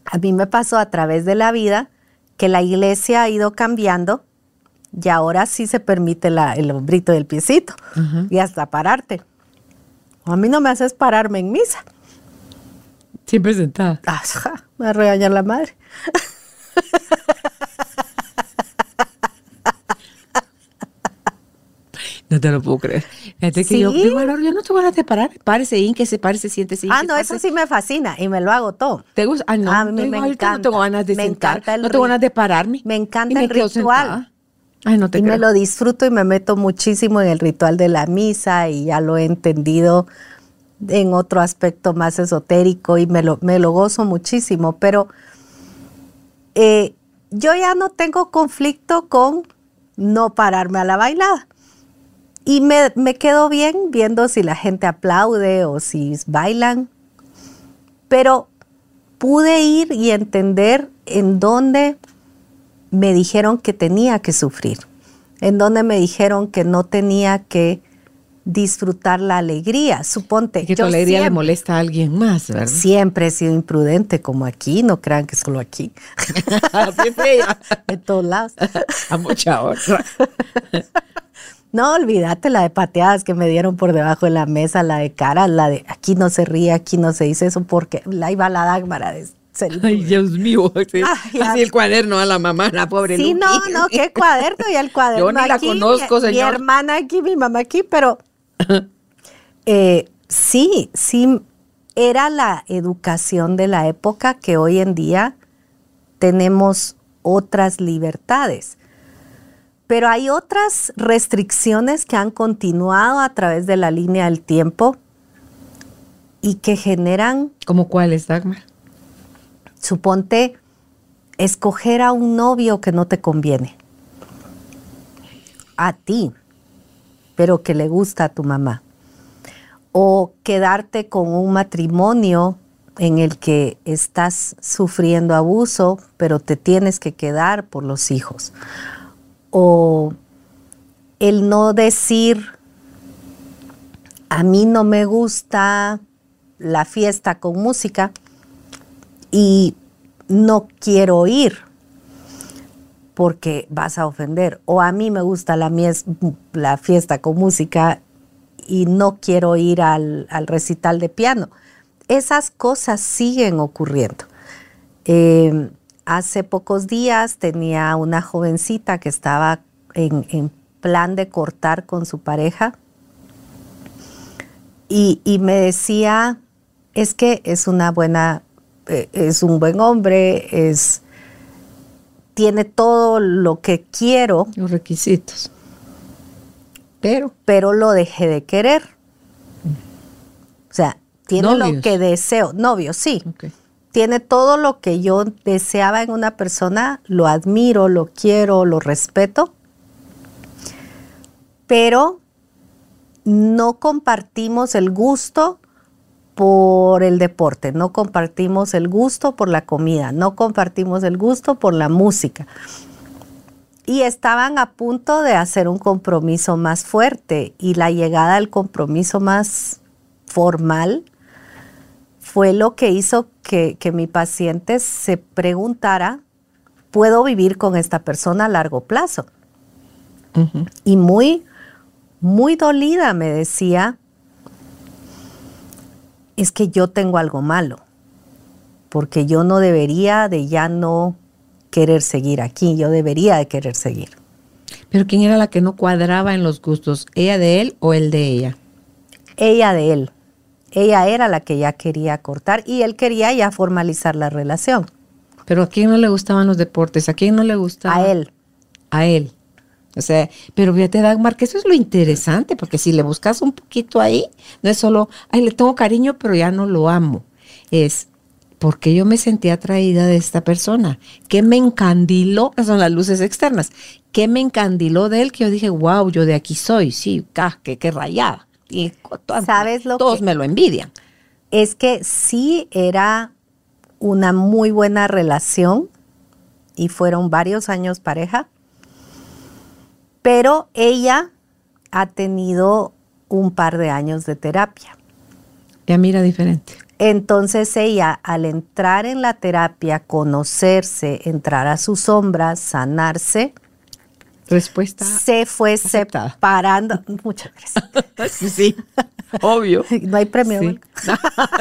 a mí me pasó a través de la vida que la iglesia ha ido cambiando y ahora sí se permite el hombrito del piecito y hasta pararte. A mí no me haces pararme en misa. Siempre sentada. Ajá, me va a regañar la madre. No te lo puedo creer. que yo, yo no tengo ganas de parar. Párese, se párese, siéntese. Ah, no, eso sí me fascina y me lo hago todo. ¿Te gusta? Ah, no, a mí me, encanta. No tengo ganas de me Encanta el no tengo ganas de pararme. Me encanta el ritual. Ay, no te y creo. me lo disfruto y me meto muchísimo en el ritual de la misa y ya lo he entendido en otro aspecto más esotérico y me lo, me lo gozo muchísimo, pero eh, yo ya no tengo conflicto con no pararme a la bailada. Y me, me quedo bien viendo si la gente aplaude o si bailan, pero pude ir y entender en dónde me dijeron que tenía que sufrir, en donde me dijeron que no tenía que disfrutar la alegría. Suponte, que tu alegría le siempre, molesta a alguien más, ¿verdad? siempre he sido imprudente, como aquí, no crean que solo aquí, <laughs> <laughs> en todos lados. <laughs> A mucha honra. No, olvídate la de pateadas que me dieron por debajo de la mesa, la de cara, la de aquí no se ríe, aquí no se dice eso, porque la iba la Dagmara de Ay. Dios mío. <laughs> Sí. Ay, Así ya. el cuaderno a la mamá, la pobre Sí, no, no, qué cuaderno y el cuaderno <laughs> Yo ni la aquí, conozco, mi, mi señor. hermana aquí, mi mamá aquí, pero <laughs> eh, sí, sí, era la educación de la época que hoy en día tenemos otras libertades. Pero hay otras restricciones que han continuado a través de la línea del tiempo y que generan ¿Cómo cuál es, Dagmar? Suponte escoger a un novio que no te conviene. A ti, pero que le gusta a tu mamá. O quedarte con un matrimonio en el que estás sufriendo abuso, pero te tienes que quedar por los hijos. O el no decir, a mí no me gusta la fiesta con música, y no quiero ir porque vas a ofender. O a mí me gusta la, la fiesta con música y no quiero ir al, al recital de piano. Esas cosas siguen ocurriendo. Eh, hace pocos días tenía una jovencita que estaba en, en plan de cortar con su pareja y, y me decía, es que es una buena, es un buen hombre, es, tiene todo lo que quiero, Los requisitos. Pero, pero lo dejé de querer. O sea, tiene lo que deseo, novio, sí. Tiene todo lo que yo deseaba en una persona, lo admiro, lo quiero, lo respeto, pero no compartimos el gusto por el deporte, no compartimos el gusto por la comida, no compartimos el gusto por la música. Y estaban a punto de hacer un compromiso más fuerte y la llegada al compromiso más formal fue lo que hizo que, que mi paciente se preguntara, ¿puedo vivir con esta persona a largo plazo? Y muy, muy dolida me decía, es que yo tengo algo malo, porque yo no debería de ya no querer seguir aquí, yo debería de querer seguir. Pero ¿quién era la que no cuadraba en los gustos? ¿Ella de él o él de ella? Ella de él, ella era la que ya quería cortar y él quería ya formalizar la relación, Pero ¿a quién no le gustaban los deportes? ¿A quién no le gustaba? a él. A él. O sea, pero fíjate, Dagmar, que eso es lo interesante, porque si le buscas un poquito ahí, no es solo, ay, le tengo cariño, pero ya no lo amo. Es porque yo me sentí atraída de esta persona. ¿Qué me encandiló? Son las luces externas. ¿Qué me encandiló de él? Que yo dije, wow, yo de aquí soy. Sí, qué, qué rayada. Y ¿Sabes lo todos que- me lo envidian. es que sí era una muy buena relación y fueron varios años pareja, pero ella ha tenido un par de años de terapia. Ya mira diferente. Entonces ella, al entrar en la terapia, conocerse, entrar a sus sombras, sanarse, Respuesta. se fue aceptada. separando. <laughs> Muchas gracias. Sí, sí, obvio. <laughs> No hay premio. <laughs>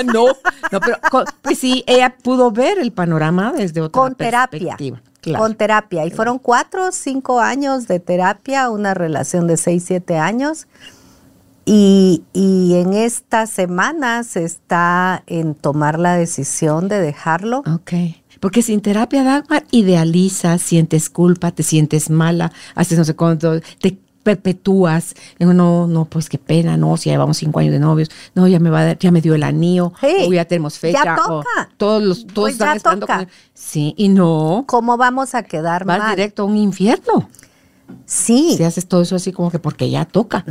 No, no, pero con- pues sí, ella pudo ver el panorama desde otra con terapia. Claro. Con terapia. Y fueron cuatro cinco años de terapia, una relación de seis, siete años. Y, y, en esta semana se está en tomar la decisión de dejarlo. Ok. Porque sin terapia, Dagmar, idealizas, sientes culpa, te sientes mala, haces no sé cuánto, te perpetúas. No, no, pues qué pena, no, si ya llevamos cinco años de novios, no, ya me va a dar, ya me dio el anillo, o ya tenemos fecha. Ya toca. todos los, todos Pues ya están toca. Con, sí, y no, ¿Cómo vamos a quedar vas mal? directo a un infierno. Sí. Si haces todo eso así como que porque ya toca.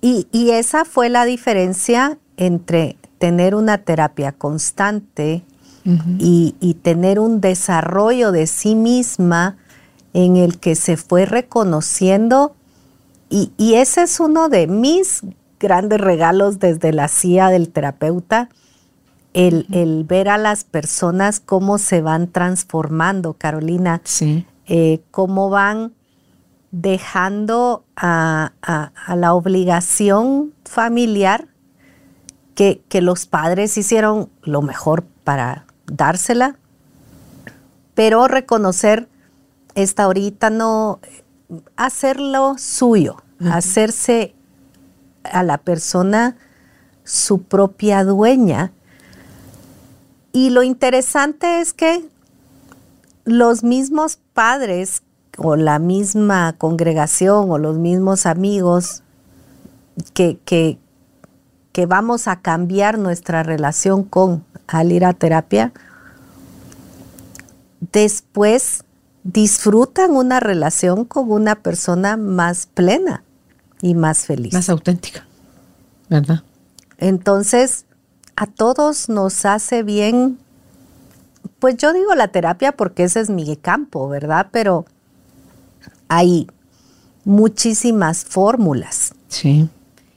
Y, y esa fue la diferencia entre tener una terapia constante y, y tener un desarrollo de sí misma en el que se fue reconociendo. Y, y ese es uno de mis grandes regalos desde la CIA del terapeuta, el, el ver a las personas cómo se van transformando, Carolina Sí. eh, cómo van dejando a, a- a la obligación familiar que, que los padres hicieron lo mejor para dársela, pero reconocer esta ahorita no, hacerlo suyo, hacerse a la persona su propia dueña. Y lo interesante es que los mismos padres o la misma congregación o los mismos amigos que, que, que vamos a cambiar nuestra relación con al ir a terapia, después disfrutan una relación con una persona más plena y más feliz. Más auténtica. ¿Verdad? Entonces, a todos nos hace bien, pues yo digo la terapia porque ese es mi campo, ¿verdad? Pero hay muchísimas fórmulas. Sí.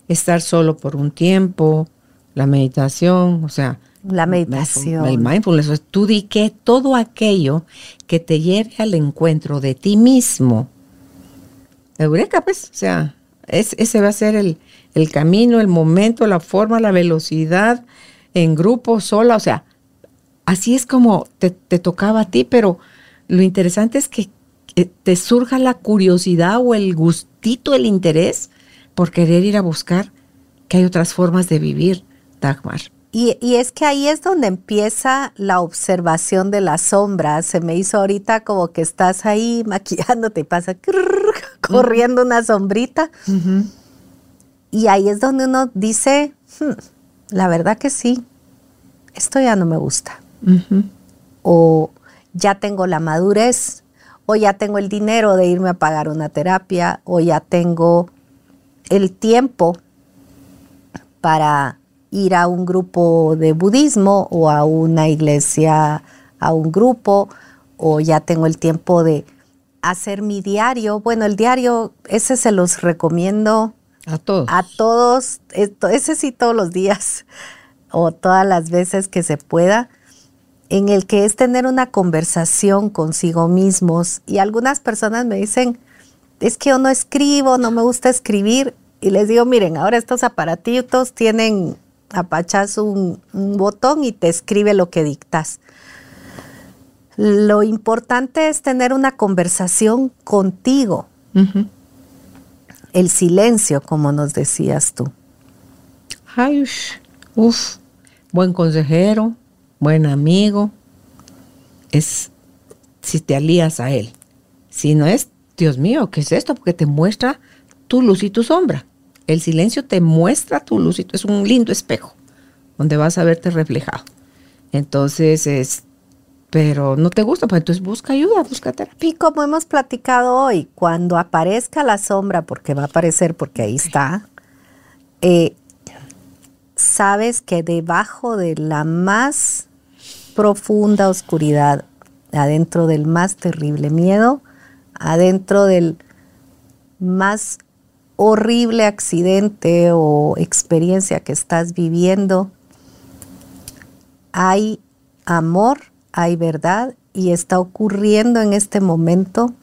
Estar solo por un tiempo, la meditación, o sea. La meditación. El mindfulness. sea, Tú di que todo aquello que te lleve al encuentro de ti mismo. Eureka, pues. O sea, es- ese va a ser el, el camino, el momento, la forma, la velocidad, en grupo, sola. O sea, así es como te, te tocaba a ti, pero lo interesante es que te surja la curiosidad o el gustito, el interés por querer ir a buscar que hay otras formas de vivir, Dagmar. Y, y es que ahí es donde empieza la observación de las sombras. Se me hizo ahorita como que estás ahí maquillándote y pasa crrr, corriendo una sombrita. Y ahí es donde uno dice, "Hmm, la verdad que sí, esto ya no me gusta. O ya tengo la madurez, o ya tengo el dinero de irme a pagar una terapia, o ya tengo el tiempo para ir a un grupo de budismo o a una iglesia, a un grupo, o ya tengo el tiempo de hacer mi diario. Bueno, el diario, ese se los recomiendo A todos. a todos, ese sí todos los días o todas las veces que se pueda, en el que es tener una conversación consigo mismos. Y algunas personas me dicen, es que yo no escribo, no me gusta escribir. Y les digo, miren, ahora estos aparatitos tienen, apachas un, un botón y te escribe lo que dictas. Lo importante es tener una conversación contigo, el silencio, como nos decías tú. Ay, uf, buen consejero, buen amigo. Es si te alías a él. Si no es, Dios mío, ¿qué es esto? Porque te muestra tu luz y tu sombra. El silencio te muestra tu luz y tu- es un lindo espejo donde vas a verte reflejado. Entonces es, pero no te gusta, pues entonces busca ayuda, busca. Y como hemos platicado hoy, cuando aparezca la sombra, porque va a aparecer, porque ahí está, eh, sabes que debajo de la más profunda oscuridad, adentro del más terrible miedo, adentro del más horrible accidente o experiencia que estás viviendo, hay amor, hay verdad y está ocurriendo en este momento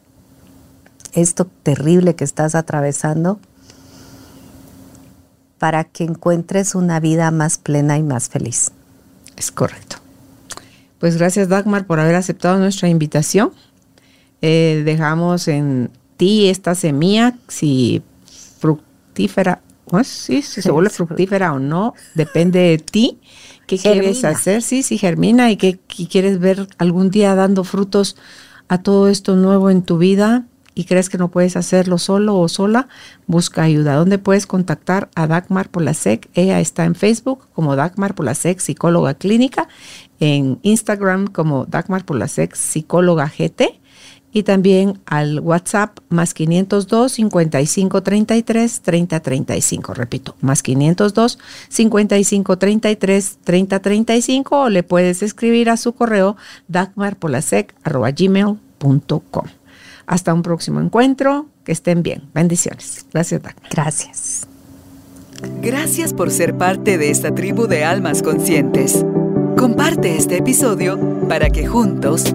esto terrible que estás atravesando para que encuentres una vida más plena y más feliz. Es correcto. Pues gracias Dagmar por haber aceptado nuestra invitación. Eh, dejamos en ti esta semilla, si fructífera pues sí, si se vuelve <laughs> fructífera o no, depende de ti. ¿Qué quieres hacer? Sí, sí, germina y que quieres ver algún día dando frutos a todo esto nuevo en tu vida y crees que no puedes hacerlo solo o sola, busca ayuda. ¿Dónde puedes contactar a Dagmar Polasek? Ella está en Facebook como Dagmar Polasek, psicóloga clínica, en Instagram como Dagmar Polasek, psicóloga GT y también al WhatsApp más 502 55 33 30 35. Repito, más 502 55 33 30 35 o le puedes escribir a su correo dagmarpolasec.gmail.com. Hasta un próximo encuentro. Que estén bien. Bendiciones. Gracias, Dagmar. Gracias. Gracias por ser parte de esta tribu de almas conscientes. Comparte este episodio para que juntos